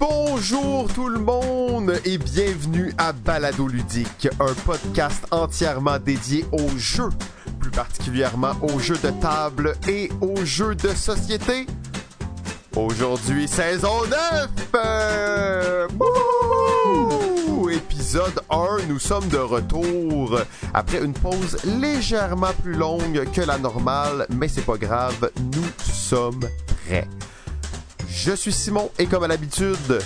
bonjour tout le monde et bienvenue à Balado Ludique, un podcast entièrement dédié aux jeux, plus particulièrement aux jeux de table et aux jeux de société. Aujourd'hui, saison 9! Euh! Épisode 1, nous sommes de retour après une pause légèrement plus longue que la normale, mais c'est pas grave, nous sommes prêts. Je suis Simon et comme à l'habitude,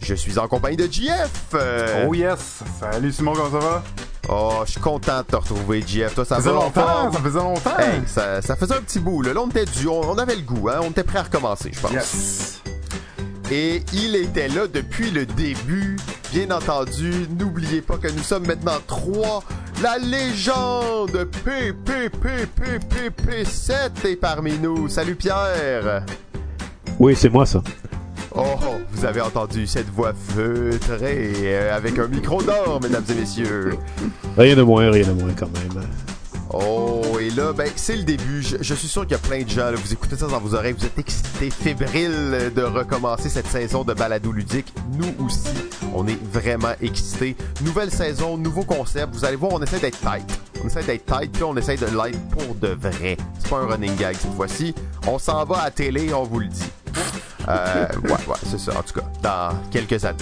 je suis en compagnie de JF. Euh, Oh yes! Salut Simon, comment ça va? Oh, je suis content de te retrouver, JF. Toi, ça, Ça faisait longtemps, ça faisait longtemps! Hey, ça, ça faisait un petit bout. Là, Là, on était dû, on, on avait le goût, hein? on était prêt à recommencer, je pense. Yes! Et il était là depuis le début. Bien entendu, n'oubliez pas que nous sommes maintenant trois. La légende PPPPPP7 est parmi nous. Salut Pierre. Oui, c'est moi ça. Oh, vous avez entendu cette voix feutrée euh, avec un micro d'or, mesdames et messieurs. Rien de moins, rien de moins quand même. Oh, et là, ben, c'est le début. Je, je suis sûr qu'il y a plein de gens, là, vous écoutez ça dans vos oreilles, vous êtes excités, fébriles de recommencer cette saison de balado ludique. Nous aussi, on est vraiment excités. Nouvelle saison, nouveau concept. Vous allez voir, on essaie d'être tight. On essaie d'être tight, puis on essaie de l'être pour de vrai. C'est pas un running gag cette fois-ci. On s'en va à télé, on vous le dit. Euh, ouais, ouais, c'est ça, en tout cas, dans quelques années.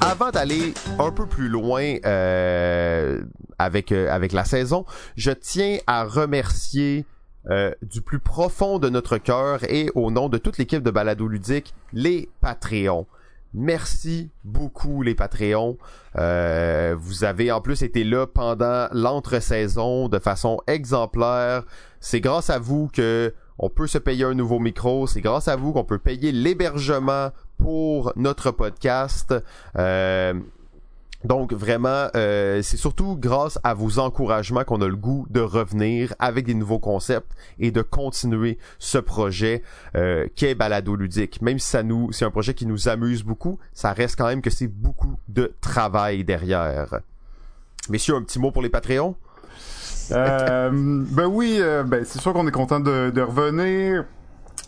Avant d'aller un peu plus loin euh, avec euh, avec la saison, je tiens à remercier euh, du plus profond de notre cœur et au nom de toute l'équipe de Balado Ludique, les Patreons. Merci beaucoup les Patreons. Euh, vous avez en plus été là pendant l'entre-saison de façon exemplaire. C'est grâce à vous que on peut se payer un nouveau micro. C'est grâce à vous qu'on peut payer l'hébergement pour notre podcast. Euh, donc vraiment, euh, c'est surtout grâce à vos encouragements qu'on a le goût de revenir avec des nouveaux concepts et de continuer ce projet euh, qu'est Balado Ludique. Même si ça nous, c'est un projet qui nous amuse beaucoup, ça reste quand même que c'est beaucoup de travail derrière. Messieurs, un petit mot pour les Patreons? Euh, ben oui, euh, ben c'est sûr qu'on est content de, de revenir.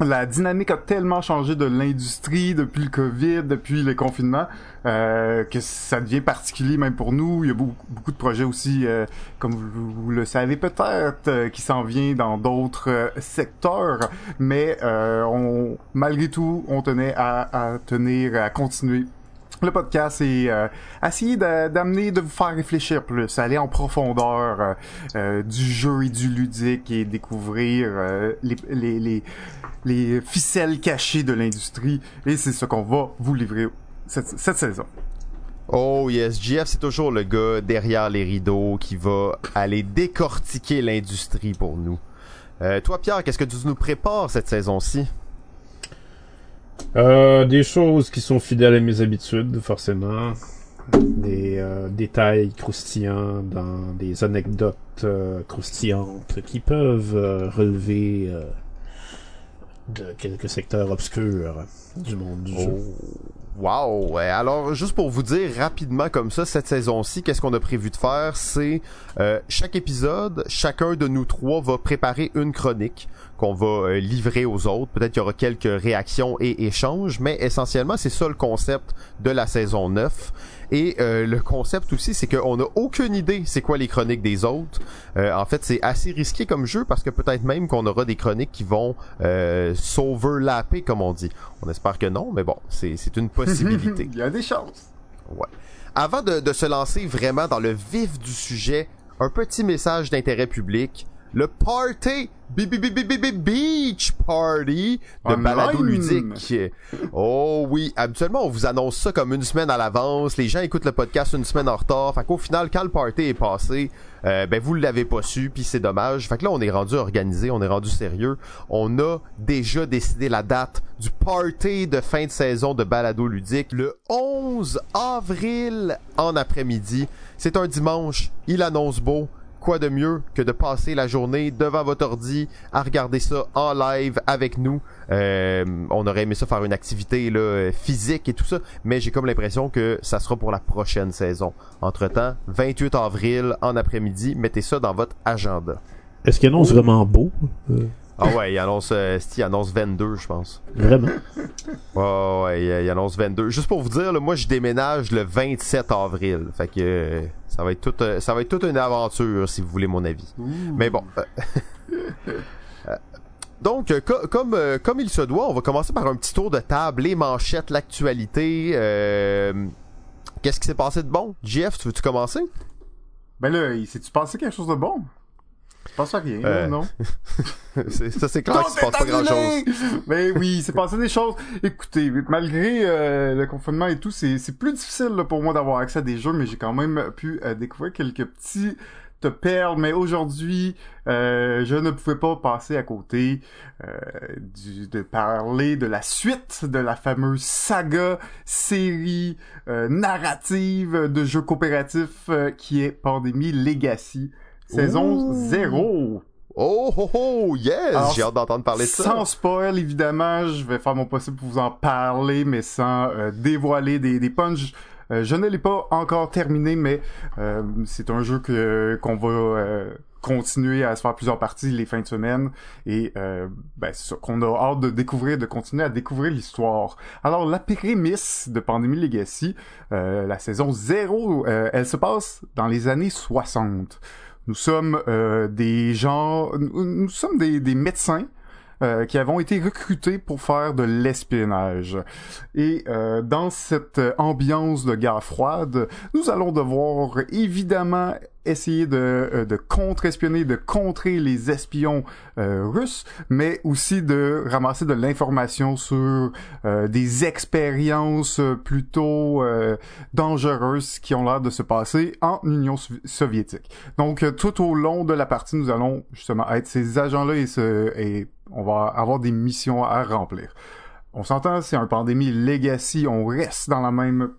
La dynamique a tellement changé de l'industrie depuis le Covid, depuis le confinement, euh, que ça devient particulier même pour nous. Il y a beaucoup, beaucoup de projets aussi, euh, comme vous, le savez peut-être, qui s'en vient dans d'autres secteurs. Mais on, malgré tout, on tenait à, à tenir, à continuer le podcast et euh, essayer d'amener, de vous faire réfléchir plus, aller en profondeur euh, euh, du jeu et du ludique et découvrir euh, les, les, les, les ficelles cachées de l'industrie. Et c'est ce qu'on va vous livrer cette, saison. Oh yes, JF c'est toujours le gars derrière les rideaux qui va aller décortiquer l'industrie pour nous. Toi Pierre, qu'est-ce que tu nous prépares cette saison-ci? Euh, des choses qui sont fidèles à mes habitudes, forcément. Des euh, détails croustillants dans des anecdotes euh, croustillantes qui peuvent relever de quelques secteurs obscurs du monde du jeu. Wow! Ouais, Alors, juste pour vous dire rapidement comme ça, cette saison-ci, qu'est-ce qu'on a prévu de faire? C'est chaque épisode, chacun de nous trois va préparer une chronique qu'on va euh, livrer aux autres. Peut-être qu'il y aura quelques réactions et échanges, mais essentiellement, c'est ça le concept de la saison 9. Et euh, le concept aussi, c'est qu'on n'a aucune idée c'est quoi les chroniques des autres. Euh, en fait, c'est assez risqué comme jeu parce que peut-être même qu'on aura des chroniques qui vont euh, s'overlapper, comme on dit. On espère que non, mais bon, c'est c'est une possibilité. Il y a des chances. Ouais. Avant de, de se lancer vraiment dans le vif du sujet, un petit message d'intérêt public. Le party bi- Beach Party de Online. balado ludique. Oh oui, habituellement on vous annonce ça comme une semaine à l'avance. Les gens écoutent le podcast une semaine en retard. Fait qu'au final, quand le party est passé, euh, ben vous l'avez pas su, puis c'est dommage. Fait que là on est rendu organisé, on est rendu sérieux. On a déjà décidé la date du party de fin de saison de balado ludique le 11 avril en après-midi. C'est un dimanche, il annonce beau quoi de mieux que de passer la journée devant votre ordi à regarder ça en live avec nous? Euh, on aurait aimé ça faire une activité là, physique et tout ça, mais j'ai comme l'impression que ça sera pour la prochaine saison. Entre-temps, 28 avril en après-midi, mettez ça dans votre agenda. Est-ce qu'il annonce vraiment beau? Euh, Ah ouais, il annonce, euh, il annonce 22, je pense. Vraiment? Ouais, ouais, il, il annonce 22. Juste pour vous dire, là, moi, je déménage le 27 avril. Fait que euh, ça va être toute, euh, ça va être toute une aventure, si vous voulez mon avis. Mais bon. euh, Donc, co- comme, euh, comme il se doit, on va commencer par un petit tour de table, les manchettes, l'actualité. euh, Qu'est-ce qui s'est passé de bon? Jeff, tu veux-tu commencer? Ben là, il s'est-tu passé quelque chose de bon? Pense à rien, Euh, non? C'est- ça, c'est clair qu'il se passe pas grand-chose. annulé! Ben oui, il s'est passé des choses. Écoutez, malgré euh, le confinement et tout, c'est c'est plus difficile là, pour moi d'avoir accès à des jeux, mais j'ai quand même pu euh, découvrir quelques petits te perles. Mais aujourd'hui, euh, je ne pouvais pas passer à côté euh, du, de parler de la suite de la fameuse saga, série, euh, narrative de jeux coopératifs qui est Pandémie Legacy, saison Ouh. 0. Oh, oh, oh, yes! J'ai hâte d'entendre parler de ça. Sans spoil, évidemment, je vais faire mon possible pour vous en parler, mais sans euh, dévoiler des, des punchs. Euh, je ne l'ai pas encore terminé, mais euh, c'est un jeu que qu'on va euh, continuer à se faire plusieurs parties les fins de semaine et euh, ben, qu'on a hâte de découvrir, de continuer à découvrir l'histoire. Alors la prémisse de Pandémie Legacy, euh, la saison 0, euh, elle se passe dans les années 60. Nous sommes euh, des gens, nous, sommes des, des médecins euh, qui avons été recrutés pour faire de l'espionnage. Et euh, dans cette ambiance de guerre froide, nous allons devoir évidemment essayer de, euh, de contre-espionner, de contrer les espions euh, russes, mais aussi de ramasser de l'information sur euh, des expériences plutôt euh, dangereuses qui ont l'air de se passer en Union Sovi- soviétique. Donc euh, tout au long de la partie, nous allons justement être ces agents-là et, et on va avoir des missions à remplir. On s'entend, c'est un pandémie legacy, on reste dans la même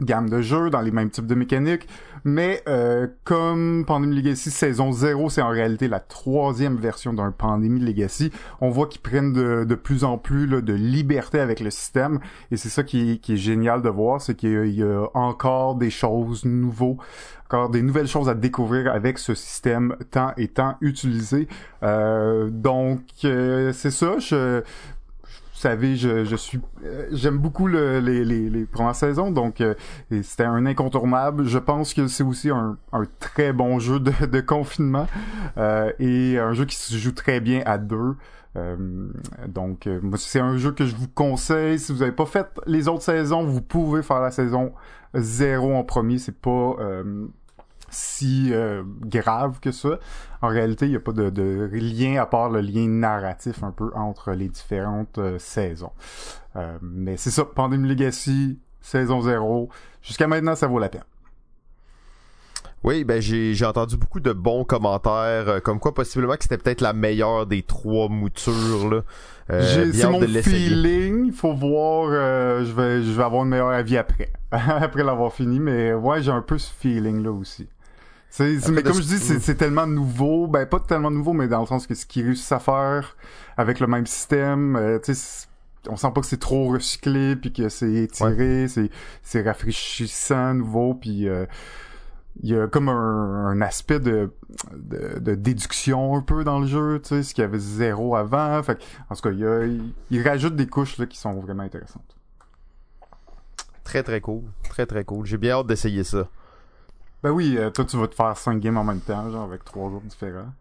gamme de jeux, dans les mêmes types de mécaniques, mais euh, comme Pandémie Legacy saison 0, c'est en réalité la troisième version d'un Pandémie Legacy, on voit qu'ils prennent de, plus en plus de liberté avec le système, et c'est ça qui est, génial de voir, c'est qu'il y a- encore des choses nouveaux, encore des nouvelles choses à découvrir avec ce système tant et tant utilisé. Euh, donc, euh, c'est ça, savez, je, je suis, euh, j'aime beaucoup le- les, les, les premières saisons, donc euh, c'était un incontournable. Je pense que c'est aussi un, un très bon jeu de, de confinement euh, et un jeu qui se joue très bien à deux. Euh, donc, euh, c'est un jeu que je vous conseille. Si vous n'avez pas fait les autres saisons, vous pouvez faire la saison zéro en premier. C'est pas euh, si euh, grave que ça. En réalité, il n'y a pas de, de lien à part le lien narratif un peu entre les différentes euh, saisons. Euh, mais c'est ça, Pandemic Legacy, saison 0. Jusqu'à maintenant, ça vaut la peine. Oui, ben j'ai entendu beaucoup de bons commentaires, euh, comme quoi possiblement que c'était peut-être la meilleure des trois moutures là. Euh, c'est mon de feeling. Il faut voir. euh, je vais, je vais avoir un meilleur avis après, après l'avoir fini. Mais ouais, j'ai un peu ce feeling là aussi. C'est, mais de comme je dis, c'est, c'est tellement nouveau. Ben pas tellement nouveau, mais dans le sens que ce qu'ils réussissent à faire avec le même système, euh, tu sais, on sent pas que c'est trop recyclé puis que c'est étiré, c'est, c'est rafraîchissant, nouveau puis. euh, il y a comme un, un aspect de, de, de déduction un peu dans le jeu, tu sais, ce qu'il y avait zéro avant. Fait en tout cas, il, y a, il, il rajoute des couches là, qui sont vraiment intéressantes. Très très cool, très très cool. J'ai bien hâte d'essayer ça. Ben oui, euh, toi tu vas te faire 5 games en même temps, genre avec trois groupes différents.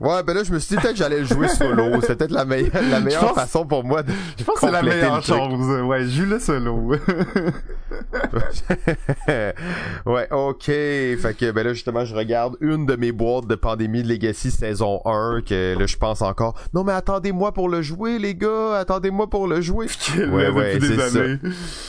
Ouais, ben là je me suis dit peut-être que j'allais le jouer solo. C'était peut-être la, meilleure la meilleure pense- façon pour moi de. Je pense que c'est la meilleure chose. Ouais, joue le solo. ouais, ok. Fait que ben là justement je regarde une de mes boîtes de Pandémie de Legacy saison 1 que là je pense encore. Non mais attendez-moi pour le jouer les gars, attendez-moi pour le jouer. Ouais, ouais, c'est ça.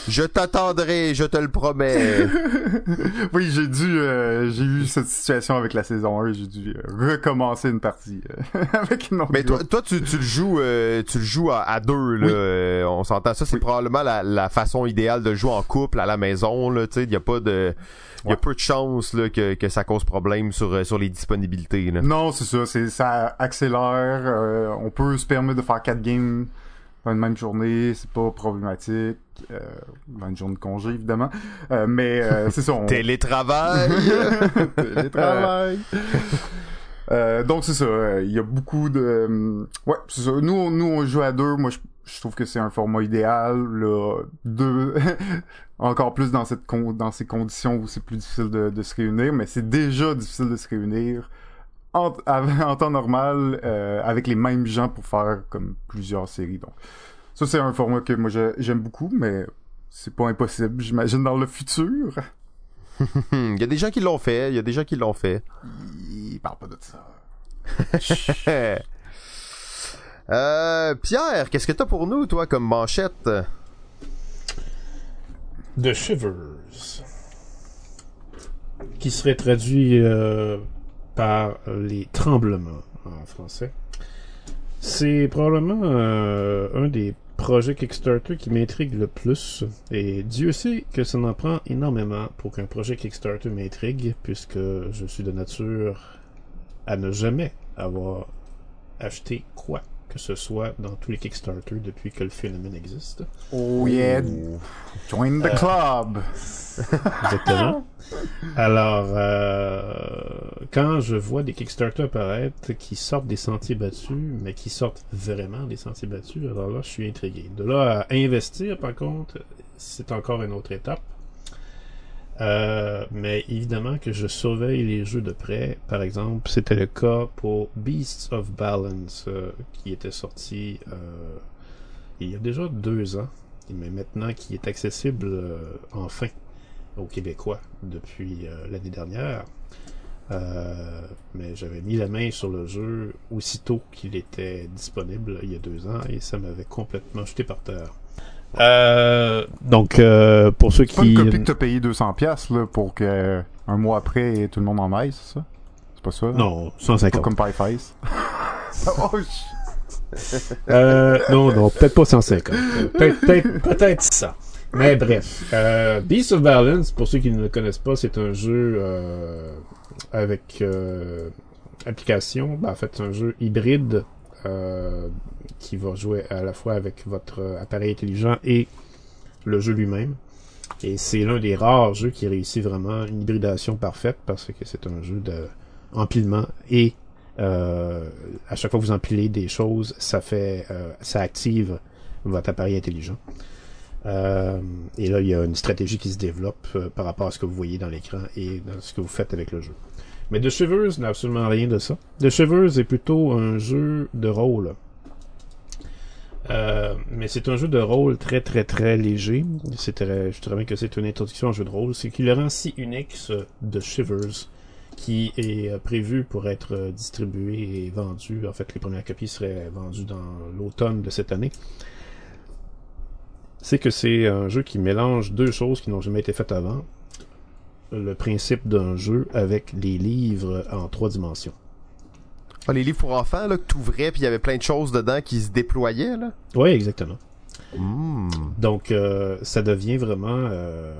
Je t'attendrai, je te le promets. oui, j'ai dû, euh, j'ai eu cette situation avec la saison 1, j'ai dû euh, recommencer une partie euh, avec une autre Mais toi, toi tu, tu le joues, euh, tu le joues à, à deux là. Oui. Euh, on s'entend. Ça c'est Oui. probablement la, la façon idéale de jouer en couple à la maison là. Il y a pas de, il y a peu de chances là que, que ça cause problème sur sur les disponibilités là. Non, c'est ça, c'est ça accélère. euh, on peut se permettre de faire quatre games dans une même journée, c'est pas problématique. Euh, dans une journée de congé évidemment, Euh, mais euh, c'est ça. On... Télétravail. Télétravail. Euh, donc c'est ça, il y a beaucoup de... euh, ouais, c'est ça. Nous, on- nous, on joue à deux. Moi, je, je trouve que c'est un format idéal. Là, deux... Encore plus dans, cette con- dans ces conditions où c'est plus difficile de, de se réunir, mais c'est déjà difficile de se réunir en, en temps normal euh, avec les mêmes gens pour faire comme plusieurs séries. Donc ça, c'est un format que moi j'aime beaucoup, mais c'est pas impossible, j'imagine, dans le futur. Hmm, Il y a des gens qui l'ont fait, il y a des gens qui l'ont fait. Il parle pas de ça. euh, Pierre, qu'est-ce que t'as pour nous, toi, comme manchette? The Shivers. Qui serait traduit euh, par les tremblements en français. C'est probablement euh, un des projets Kickstarter qui m'intrigue le plus. Et Dieu sait que ça en prend énormément pour qu'un projet Kickstarter m'intrigue, puisque je suis de nature à ne jamais avoir acheté quoi que ce soit dans tous les Kickstarter depuis que le phénomène existe. Oh yeah, join the club. Exactement. Alors, euh, quand je vois des Kickstarter apparaître qui sortent des sentiers battus, mais qui sortent vraiment des sentiers battus, alors là, je suis intrigué. De là à investir, par contre, c'est encore une autre étape. Euh, mais évidemment que je surveille les jeux de près. Par exemple, c'était le cas pour Beasts of Balance, euh, qui était sorti euh, il y a déjà deux ans, mais maintenant qui est accessible euh, enfin aux Québécois depuis euh, l'année dernière. Mais j'avais mis la main sur le jeu aussitôt qu'il était disponible il y a deux ans et ça m'avait complètement jeté par terre. Euh, donc euh, pour ceux C'est pas qui une copie que t'as payé 200 pièces là pour que un mois après tout le monde en aille, c'est ça? C'est pas ça non Pas 150 comme Pie Face. oh, Euh, non, non, peut-être pas 150. Euh, Peut-être, peut-être, peut-être ça. Mais bref, euh, Beast of Balance, pour ceux qui ne le connaissent pas, c'est un jeu euh, avec euh, application. Ben, en fait, c'est un jeu hybride euh, qui va jouer à la fois avec votre appareil intelligent et le jeu lui-même. Et c'est l'un des rares jeux qui réussit vraiment une hybridation parfaite parce que c'est un jeu de empilement et euh, à chaque fois que vous empilez des choses, ça fait, euh, ça active votre appareil intelligent. Et là, il y a une stratégie qui se développe par rapport à ce que vous voyez dans l'écran et dans ce que vous faites avec le jeu. Mais The Shivers n'a absolument rien de ça. The Shivers est plutôt un jeu de rôle. Euh, mais c'est un jeu de rôle très très très léger. C'est très- je dirais que c'est une introduction au jeu de rôle. C'est qui le rend si unique ce The Shivers qui est euh, prévu pour être euh, distribué et vendu. En fait, les premières copies seraient vendues dans l'automne de cette année. C'est que c'est un jeu qui mélange deux choses qui n'ont jamais été faites avant. Le principe d'un jeu avec les livres en trois dimensions. Ah, les livres pour enfants, là, que t'ouvrais, puis il y avait plein de choses dedans qui se déployaient, là? Oui, exactement. Hmm. Donc, euh, ça devient vraiment euh,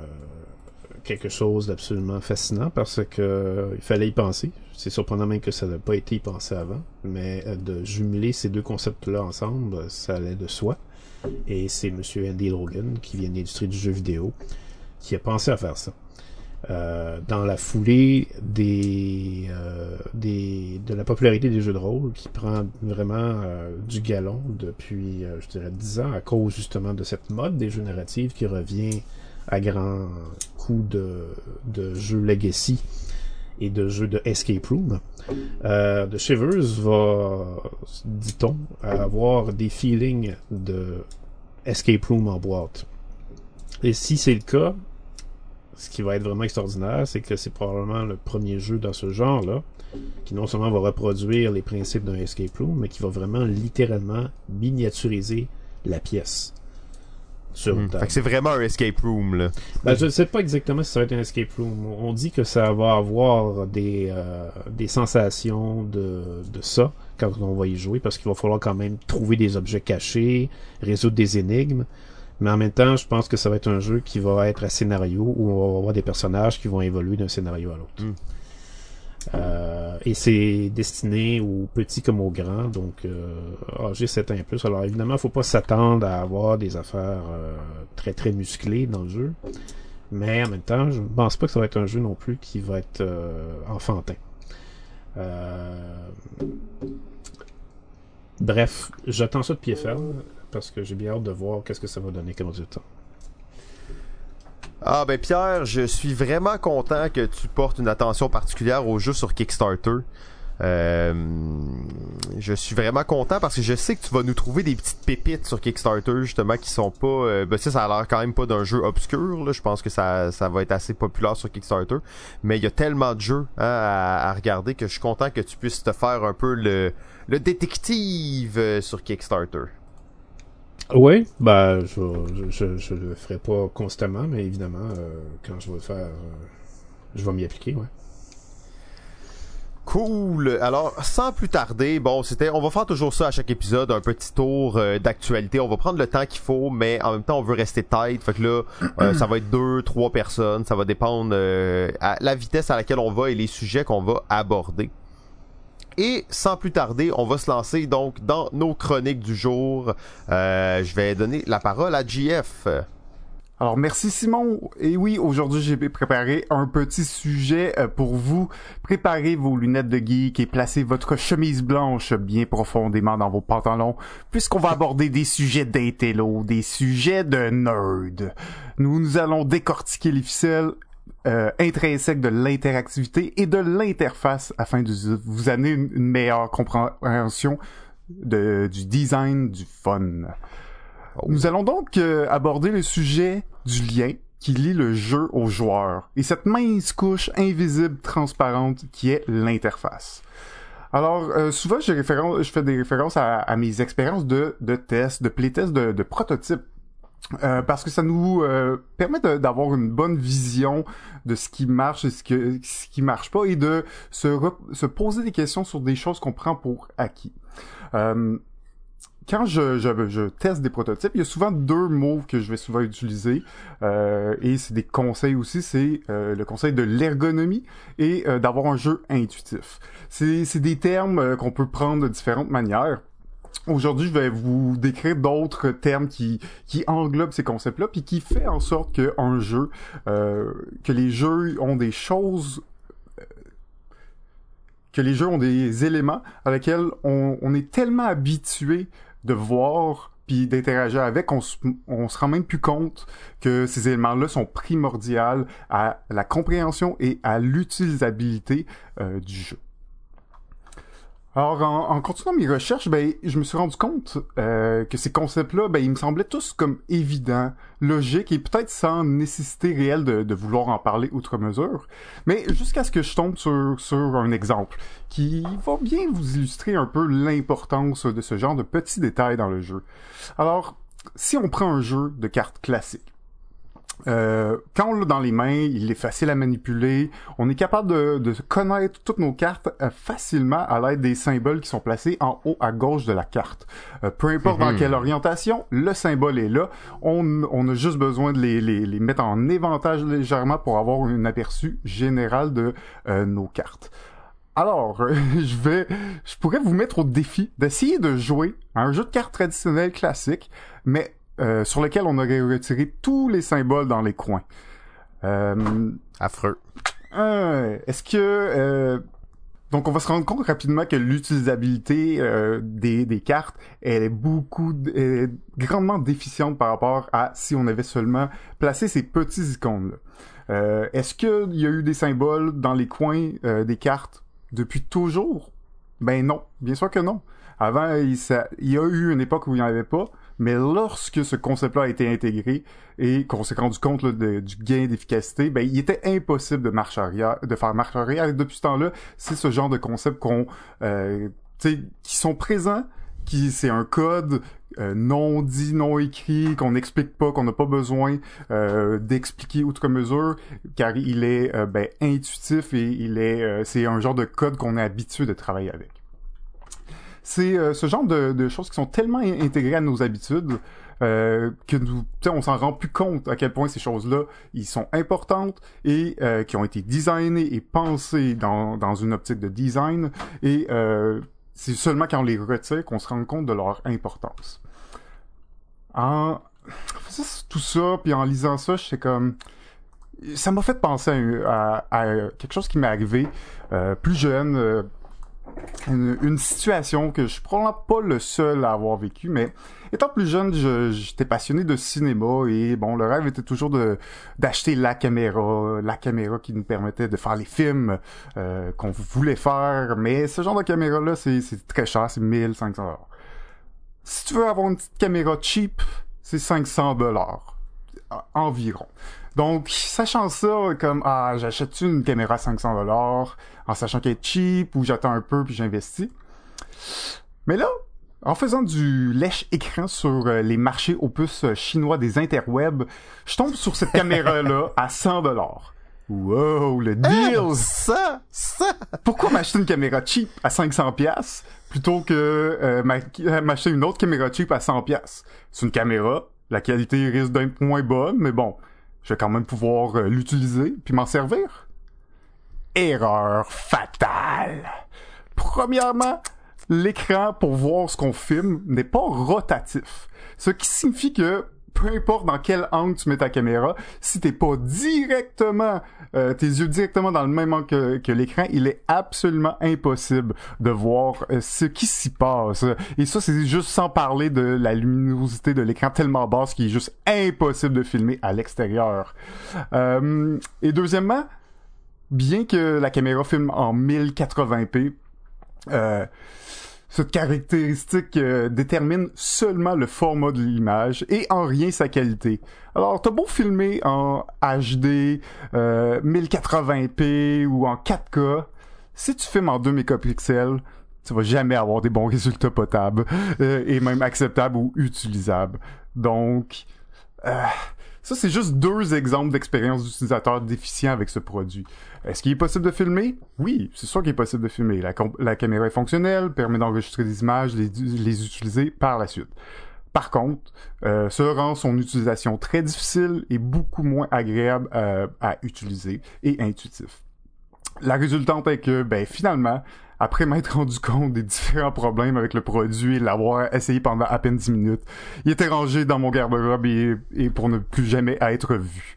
quelque chose d'absolument fascinant parce que euh, il fallait y penser. C'est surprenant même que ça n'a pas été y pensé avant, mais de jumeler ces deux concepts-là ensemble, ça allait de soi. Et c'est Monsieur Andy Logan, qui vient de l'industrie du jeu vidéo, qui a pensé à faire ça. Euh, dans la foulée des, euh, des de la popularité des jeux de rôle qui prend vraiment euh, du galon depuis euh, je dirais 10 ans à cause justement de cette mode des jeux narratifs qui revient à grands coups de, de jeux legacy et de jeux de escape room. The Shivers va, dit-on, avoir des feelings de escape room en boîte. Et si c'est le cas, ce qui va être vraiment extraordinaire, c'est que c'est probablement le premier jeu dans ce genre-là qui non seulement va reproduire les principes d'un escape room, mais qui va vraiment littéralement miniaturiser la pièce sur Hmm. Fait que c'est vraiment un escape room, là. Ben, je ne sais pas exactement si ça va être un escape room. On dit que ça va avoir des, euh, des sensations de, de ça quand on va y jouer, parce qu'il va falloir quand même trouver des objets cachés, résoudre des énigmes. Mais en même temps, je pense que ça va être un jeu qui va être à scénario, où on va avoir des personnages qui vont évoluer d'un scénario à l'autre. Mm. Euh, et c'est destiné aux petits comme aux grands, donc euh, âgés 7 ans et plus. Alors évidemment, il faut pas s'attendre à avoir des affaires euh, très très musclées dans le jeu. Mais en même temps, je ne pense pas que ça va être un jeu non plus qui va être euh, enfantin. Bref, j'attends ça de pied ferme parce que j'ai bien hâte de voir qu'est-ce que ça va donner comme résultat. Ah ben Pierre, je suis vraiment content que tu portes une attention particulière au jeu sur Kickstarter. Euh, je suis vraiment content parce que je sais que tu vas nous trouver des petites pépites sur Kickstarter justement qui sont pas euh, ben ça ça a l'air quand même pas d'un jeu obscur je pense que ça ça va être assez populaire sur Kickstarter mais il y a tellement de jeux hein, à, regarder que je suis content que tu puisses te faire un peu le le détective euh, sur Kickstarter. Oui, bah je, je, je, le ferai pas constamment, mais évidemment, euh, quand je vais le faire, euh, je vais m'y appliquer, ouais. Cool. Alors, sans plus tarder, bon, c'était, on va faire toujours ça à chaque épisode, un petit tour euh, d'actualité. On va prendre le temps qu'il faut, mais en même temps, on veut rester tight. Fait que là, euh, ça va être deux, trois personnes. Ça va dépendre euh, à la vitesse à laquelle on va et les sujets qu'on va aborder. Et sans plus tarder, on va se lancer donc dans nos chroniques du jour. je vais donner la parole à JF. Alors merci Simon. Et oui, aujourd'hui j'ai préparé un petit sujet euh, pour vous. Préparez vos lunettes de geek et placez votre chemise blanche bien profondément dans vos pantalons, puisqu'on va aborder des sujets d'intello, des sujets de nerd. Nous, nous allons décortiquer les ficelles euh, intrinsèques de l'interactivité et de l'interface afin de vous amener une, meilleure compréhension de, du design du fun. Oh. Nous allons donc euh, aborder le sujet du lien qui lie le jeu au joueur et cette mince couche invisible transparente qui est l'interface. Alors, euh, souvent, je fais des références à, mes expériences de, de tests, de playtests, de, de prototypes. Euh, parce que ça nous euh, permet d'avoir une bonne vision de ce qui marche et ce, que, ce qui marche pas et de se, se poser des questions sur des choses qu'on prend pour acquis. Euh, quand je, je, je, teste des prototypes, il y a souvent deux mots que je vais souvent utiliser euh, et c'est des conseils aussi, c'est euh, le conseil de l'ergonomie et euh, d'avoir un jeu intuitif. C'est des termes qu'on peut prendre de différentes manières. Aujourd'hui, je vais vous décrire d'autres termes qui, qui englobent ces concepts-là, puis qui fait en sorte qu'un jeu, euh, que les jeux ont des choses que les jeux ont des éléments à lesquels on, on est tellement habitué de voir puis d'interagir avec, on se, on se rend même plus compte que ces éléments-là sont primordiaux à la compréhension et à l'utilisabilité euh, du jeu. Alors, en, continuant mes recherches, ben, je me suis rendu compte euh, que ces concepts-là, ben, ils me semblaient tous comme évidents, logiques et peut-être sans nécessité réelle de, de, vouloir en parler outre mesure. Mais jusqu'à ce que je tombe sur, sur un exemple qui va bien vous illustrer un peu l'importance de ce genre de petits détails dans le jeu. Alors, si on prend un jeu de cartes classique, euh, quand on l'a dans les mains, il est facile à manipuler. On est capable de, de connaître toutes nos cartes euh, facilement à l'aide des symboles qui sont placés en haut à gauche de la carte. Euh, peu importe dans mhm. quelle orientation, le symbole est là. On, on a juste besoin de les, les, les, mettre en éventage légèrement pour avoir un aperçu général de nos cartes. Alors, je vais, je pourrais vous mettre au défi d'essayer de jouer à un jeu de cartes traditionnel classique, mais euh, sur lequel on aurait retiré tous les symboles dans les coins. Euh, Affreux. Est-ce que... Euh, donc, on va se rendre compte rapidement que l'utilisabilité euh, des, des, cartes elle est beaucoup, est grandement déficiente par rapport à si on avait seulement placé ces petits icônes-là. Euh, Est-ce qu'il y a eu des symboles dans les coins des cartes depuis toujours? Ben non, bien sûr que non. Avant, il, ça, il y a eu une époque où il n'y en avait pas, mais lorsque ce concept-là a été intégré et qu'on s'est rendu compte du gain d'efficacité, ben il était impossible de marche arrière, de faire marche arrière. Et depuis ce temps-là, c'est ce genre de concept qu'on, euh, qui sont présents, qui c'est un code euh, non dit, non écrit, qu'on n'explique pas, qu'on n'a pas besoin euh, d'expliquer outre mesure, car il est euh, ben, intuitif et il est, c'est un genre de code qu'on est habitué de travailler avec c'est euh, ce genre de, choses qui sont tellement intégrées à nos habitudes euh, que nous, on s'en rend plus compte à quel point ces choses-là, ils sont importantes et euh, qui ont été designées et pensées dans, dans une optique de design. Et c'est seulement quand on les retire qu'on se rend compte de leur importance. En faisant tout ça, puis en lisant ça, je sais comme ça m'a fait penser à, quelque chose qui m'est arrivé plus jeune une, situation que je suis probablement pas le seul à avoir vécu, mais étant plus jeune, je- j'étais passionné de cinéma et bon, le rêve était toujours d'acheter la caméra, la caméra qui nous permettait de faire les films euh, qu'on voulait faire, mais ce genre de caméra-là, c'est très cher, c'est 1500 dollars. Si tu veux avoir une petite caméra cheap, c'est 500 dollars environ. Donc, sachant ça, comme, ah, j'achète une caméra à 500 dollars, en sachant qu'elle est cheap, ou j'attends un peu, puis j'investis. Mais là, en faisant du lèche-écran sur euh, les marchés opus euh, chinois des interwebs, je tombe sur cette caméra-là à 100 dollars. Wow, le deal! Ah, ça, ça. Pourquoi m'acheter une caméra cheap à 500 pièces plutôt que euh, m'a- m'acheter une autre caméra cheap à 100 pièces C'est une caméra, la qualité risque d'être moins bonne, mais bon, je vais quand même pouvoir euh, l'utiliser puis m'en servir. Erreur fatale. Premièrement, l'écran pour voir ce qu'on filme n'est pas rotatif. Ce qui signifie que peu importe dans quel angle tu mets ta caméra, si t'es pas directement, euh, tes yeux directement dans le même angle que, que l'écran, il est absolument impossible de voir euh, ce qui s'y passe. Et ça, c'est juste sans parler de la luminosité de l'écran tellement basse qu'il est juste impossible de filmer à l'extérieur. Euh, et deuxièmement, bien que la caméra filme en 1080p, euh, cette caractéristique euh, détermine seulement le format de l'image et en rien sa qualité. Alors, t'as beau filmer en HD, euh, 1080p ou en 4K, si tu filmes en 2 mégapixels, tu vas jamais avoir des bons résultats potables euh, et même acceptables ou utilisables. Donc, euh, ça, c'est juste deux exemples d'expériences d'utilisateurs déficients avec ce produit. Est-ce qu'il est possible de filmer? Oui, c'est sûr qu'il est possible de filmer. La, caméra est fonctionnelle, permet d'enregistrer des images, les, utiliser par la suite. Par contre, euh, cela rend son utilisation très difficile et beaucoup moins agréable euh, à utiliser et intuitif. La résultante est que, ben, finalement, après m'être rendu compte des différents problèmes avec le produit et l'avoir essayé pendant à peine 10 minutes, il était rangé dans mon garde-robe et, et pour ne plus jamais être vu.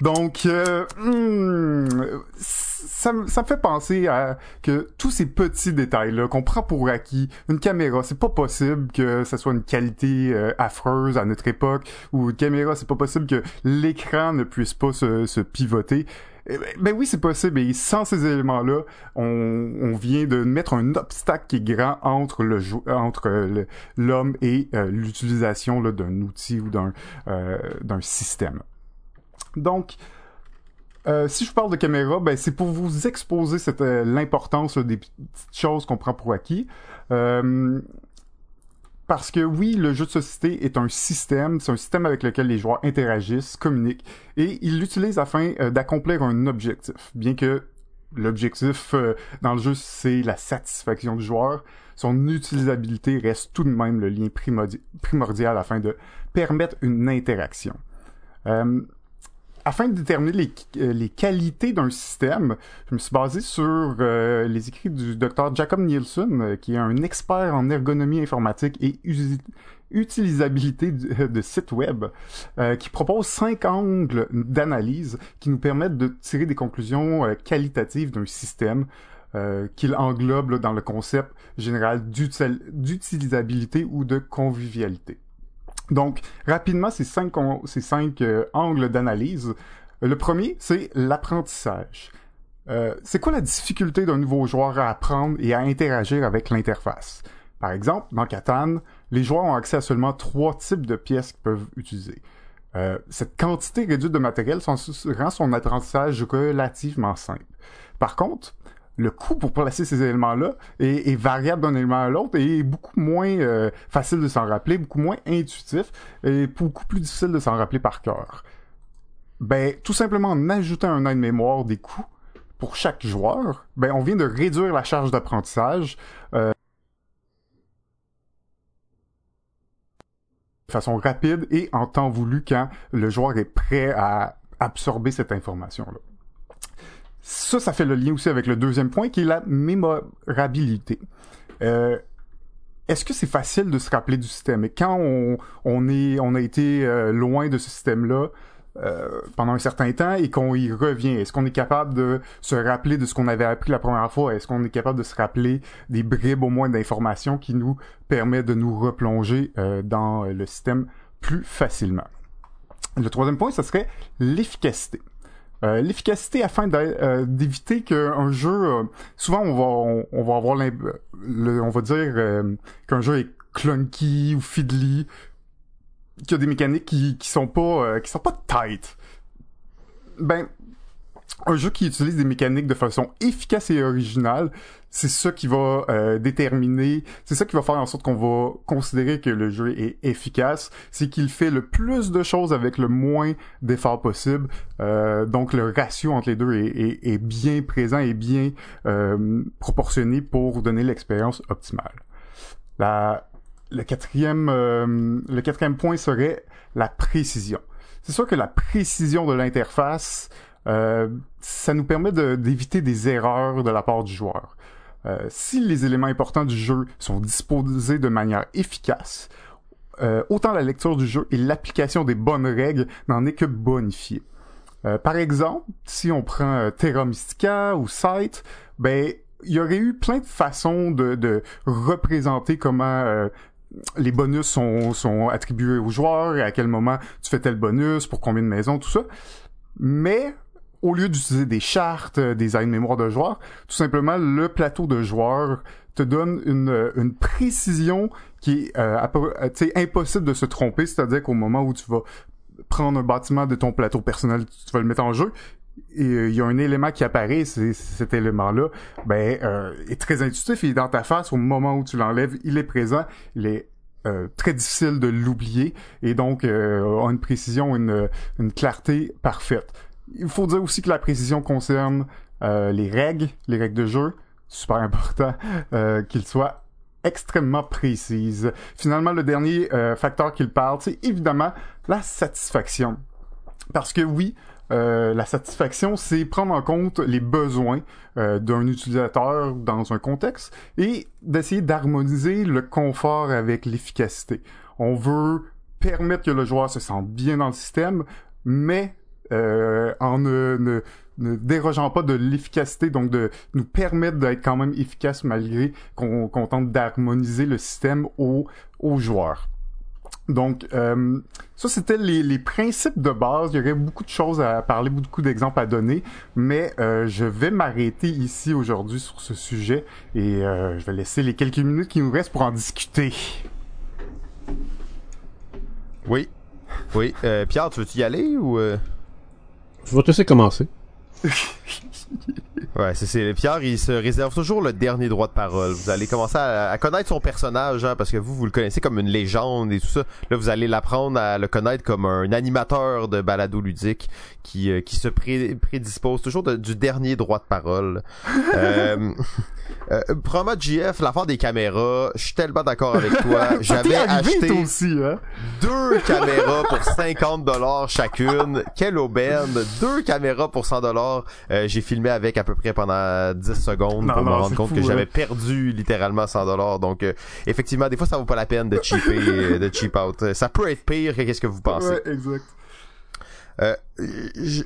Donc, euh, hmm, ça, me- ça me fait penser à que tous ces petits détails-là qu'on prend pour acquis, une caméra, c'est pas possible que ça soit une qualité euh, affreuse à notre époque, ou une caméra, c'est pas possible que l'écran ne puisse pas se, se pivoter. Eh Ben, ben oui, c'est possible. Et sans ces éléments-là, on, vient de mettre un obstacle qui est grand entre le entre l'homme et euh, l'utilisation d'un outil ou d'un euh, d'un système. Donc, euh, si je parle de caméra, ben c'est pour vous exposer l'importance des petites choses qu'on prend pour acquis. Parce que oui, le jeu de société est un système, c'est un système avec lequel les joueurs interagissent, communiquent, et ils l'utilisent afin euh, d'accomplir un objectif. Bien que l'objectif euh, dans le jeu, c'est la satisfaction du joueur, son utilisabilité reste tout de même le lien primordi- primordial afin de permettre une interaction. Euh, afin de déterminer les, euh, les qualités d'un système, je me suis basé sur euh, les écrits du docteur Jacob Nielsen, euh, qui est un expert en ergonomie informatique et utilisabilité de sites web, qui propose cinq angles d'analyse qui nous permettent de tirer des conclusions qualitatives d'un système qu'il englobe dans le concept général d'util- d'utilisabilité ou de convivialité. Donc, rapidement, ces cinq, cinq euh, angles d'analyse. Le premier, c'est l'apprentissage. Euh, c'est quoi la difficulté d'un nouveau joueur à apprendre et à interagir avec l'interface? Par exemple, dans Catan, les joueurs ont accès à seulement trois types de pièces qu'ils peuvent utiliser. Euh, cette quantité réduite de matériel rend son apprentissage relativement simple. Par contre, le coût pour placer ces éléments-là est, variable d'un élément à l'autre et est beaucoup moins euh, facile de s'en rappeler, beaucoup moins intuitif et beaucoup plus difficile de s'en rappeler par cœur. Ben, tout simplement en ajoutant un aide-mémoire des coûts pour chaque joueur, ben, on vient de réduire la charge d'apprentissage euh, de façon rapide et en temps voulu quand le joueur est prêt à absorber cette information-là. Ça, ça fait le lien aussi avec le deuxième point qui est la mémorabilité. Euh, est-ce que c'est facile de se rappeler du système? Et quand on, est, on a été euh, loin de ce système-là, euh, pendant un certain temps et qu'on y revient. Est-ce qu'on est capable de se rappeler de ce qu'on avait appris la première fois? Est-ce qu'on est capable de se rappeler des bribes au moins d'informations qui nous permettent de nous replonger dans le système plus facilement? Le troisième point, ce serait l'efficacité. Euh, l'efficacité afin euh, d'éviter qu'un jeu, euh, souvent on va on, va avoir on va dire qu'un jeu est clunky ou fiddly, qu'il y a des mécaniques qui qui sont pas qui sont pas tight. Ben un jeu qui utilise des mécaniques de façon efficace et originale, c'est ça qui va euh, déterminer, c'est ça qui va faire en sorte qu'on va considérer que le jeu est efficace, c'est qu'il fait le plus de choses avec le moins d'efforts possible. Euh, donc le ratio entre les deux est, bien présent et bien euh, proportionné pour donner l'expérience optimale. La, le quatrième, le quatrième point serait la précision. C'est sûr que la précision de l'interface ça nous permet d'éviter des erreurs de la part du joueur. Euh, si les éléments importants du jeu sont disposés de manière efficace, euh, autant la lecture du jeu et l'application des bonnes règles n'en est que bonifié. par exemple, si on prend Terra Mystica ou Sight, ben il y aurait eu plein de façons de, de représenter comment les bonus sont, sont attribués aux joueurs et à quel moment tu fais tel bonus, pour combien de maisons, tout ça. Mais au lieu d'utiliser des chartes, euh, des aides mémoire de joueurs, tout simplement le plateau de joueurs te donne une, euh, précision qui est euh, impossible de se tromper, c'est-à-dire qu'au moment où tu vas prendre un bâtiment de ton plateau personnel, tu vas le mettre en jeu, et il y a un élément qui apparaît, c'est cet élément-là, ben est très intuitif, il est dans ta face. Au moment où tu l'enlèves, il est présent, il est très difficile de l'oublier et donc a une précision, une clarté parfaite il faut dire aussi que la précision concerne euh, les règles, les règles de jeu. Super important euh, qu'ils soient extrêmement précises. Finalement, le dernier euh, facteur qu'il parle, c'est évidemment la satisfaction. Parce que oui, euh, la satisfaction, c'est prendre en compte les besoins euh, d'un utilisateur dans un contexte et d'essayer d'harmoniser le confort avec l'efficacité. On veut permettre que le joueur se sente bien dans le système, mais euh, en ne, dérogeant pas de l'efficacité, donc de nous permettre d'être quand même efficace malgré qu'on tente d'harmoniser le système aux, joueurs. Donc, euh, ça, c'était les, principes de base. Il y aurait beaucoup de choses à parler, beaucoup d'exemples à donner, mais euh, je vais m'arrêter ici aujourd'hui sur ce sujet et je vais laisser les quelques minutes qui nous restent pour en discuter. Oui. Oui. Pierre, tu veux-tu y aller ou... Je vais te laisser commencer. ouais, c'est Pierre, il se réserve toujours le dernier droit de parole. Vous allez commencer à, connaître son personnage, hein, parce que vous, vous le connaissez comme une légende et tout ça. Là, vous allez l'apprendre à le connaître comme un animateur de balado ludique qui, euh, qui se prédispose toujours du dernier droit de parole. euh, euh, Promo GF, l'affaire des caméras, je suis tellement d'accord avec toi. J'avais acheté aussi, hein? deux caméras pour 50 dollars chacune. Quelle aubaine! Deux caméras pour 100 dollars. Euh, j'ai filmé avec à peu près pendant 10 secondes pour me rendre compte que j'avais perdu littéralement 100 dollars. Donc, euh, effectivement, des fois, ça vaut pas la peine de cheaper, de cheap out. Ça peut être pire que qu'est-ce que vous pensez. Ouais, exact. Euh,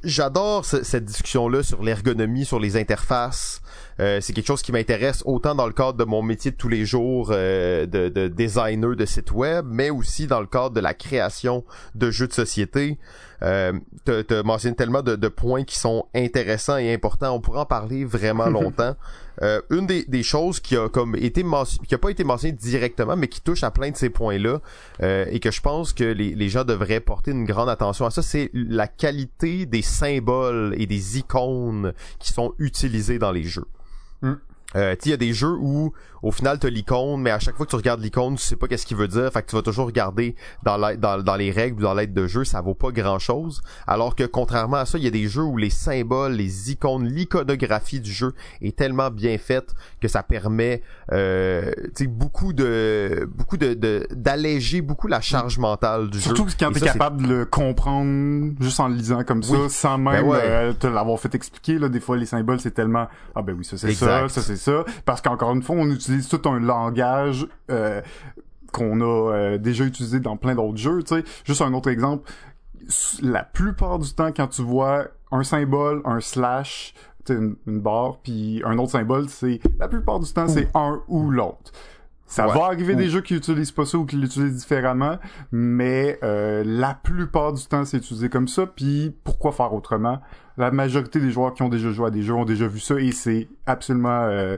j'adore cette discussion-là sur l'ergonomie, sur les interfaces. Euh, c'est quelque chose qui m'intéresse autant dans le cadre de mon métier de tous les jours euh, de, de, designer de site web, mais aussi dans le cadre de la création de jeux de société. Euh, tu as mentionné tellement de, de, points qui sont intéressants et importants. On pourrait en parler vraiment longtemps. Euh, une des, des, choses qui a comme été qui a pas été mentionnée directement, mais qui touche à plein de ces points-là, euh, et que je pense que les, les, gens devraient porter une grande attention à ça, c'est la qualité des symboles et des icônes qui sont utilisés dans les jeux. Mm. Euh, il y a des jeux où au final tu as l'icône, mais à chaque fois que tu regardes l'icône, tu sais pas qu'est-ce qu'il veut dire, fait que tu vas toujours regarder dans, dans, dans les règles ou dans l'aide de jeu, ça vaut pas grand chose. Alors que contrairement à ça, il y a des jeux où les symboles, les icônes, l'iconographie du jeu est tellement bien faite que ça permet euh, beaucoup de beaucoup de d'alléger beaucoup la charge mentale du jeu. Surtout quand t'es capable de le comprendre juste en le lisant comme ça, sans ben même euh, te l'avoir fait expliquer. Là, des fois les symboles c'est tellement ah ben oui ça c'est ça, ça c'est ça, parce qu'encore une fois on utilise tout un langage euh, qu'on a euh, déjà utilisé dans plein d'autres jeux. Tu sais, juste un autre exemple. la plupart du temps, quand tu vois un symbole, un slash, une, une barre, puis un autre symbole, c'est la plupart du temps, c'est un ou l'autre. Ça Ouais. va arriver des jeux qui utilisent pas ça ou qui l'utilisent différemment, mais euh, la plupart du temps, c'est utilisé comme ça. Puis pourquoi faire autrement? La majorité des joueurs qui ont déjà joué à des jeux ont déjà vu ça et c'est absolument euh,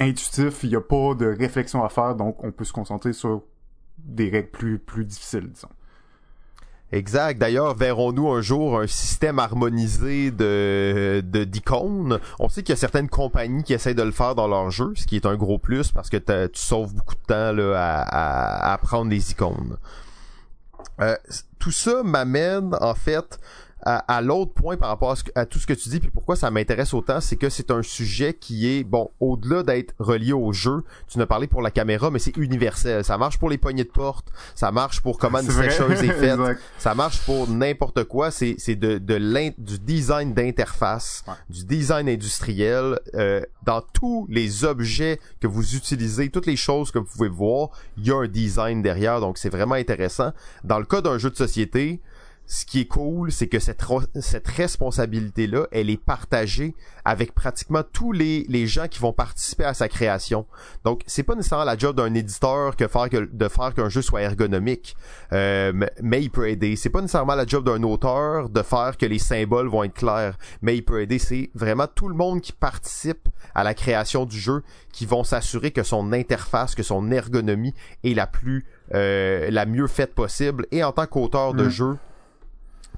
intuitif. Il n'y a pas de réflexion à faire, donc on peut se concentrer sur des règles plus plus difficiles, disons. Exact. D'ailleurs, verrons-nous un jour un système harmonisé de d'icônes. On sait qu'il y a certaines compagnies qui essaient de le faire dans leur jeu, ce qui est un gros plus parce que tu sauves beaucoup de temps là, à, à, à apprendre les icônes. Euh, tout ça m'amène en fait à, à l'autre point par rapport à, ce à tout ce que tu dis, puis pourquoi ça m'intéresse autant, c'est que c'est un sujet qui est, bon, au-delà d'être relié au jeu, tu n'as parlé pour la caméra, mais c'est universel. Ça marche pour les poignées de porte, ça marche pour comment une sécheuse est faite, ça marche pour n'importe quoi. C'est c'est de, de du design d'interface, Ouais. du design industriel. euh, dans tous les objets que vous utilisez, toutes les choses que vous pouvez voir, il y a un design derrière. Donc c'est vraiment intéressant. Dans le cas d'un jeu de société, ce qui est cool, c'est que cette, cette responsabilité-là, elle est partagée avec pratiquement tous les, les gens qui vont participer à sa création. Donc, c'est pas nécessairement la job d'un éditeur que faire que, de faire qu'un jeu soit ergonomique, euh, mais- mais il peut aider. C'est pas nécessairement la job d'un auteur de faire que les symboles vont être clairs, mais il peut aider. C'est vraiment tout le monde qui participe à la création du jeu qui vont s'assurer que son interface, que son ergonomie est la plus, euh, la mieux faite possible. Et en tant qu'auteur de Mm. jeu,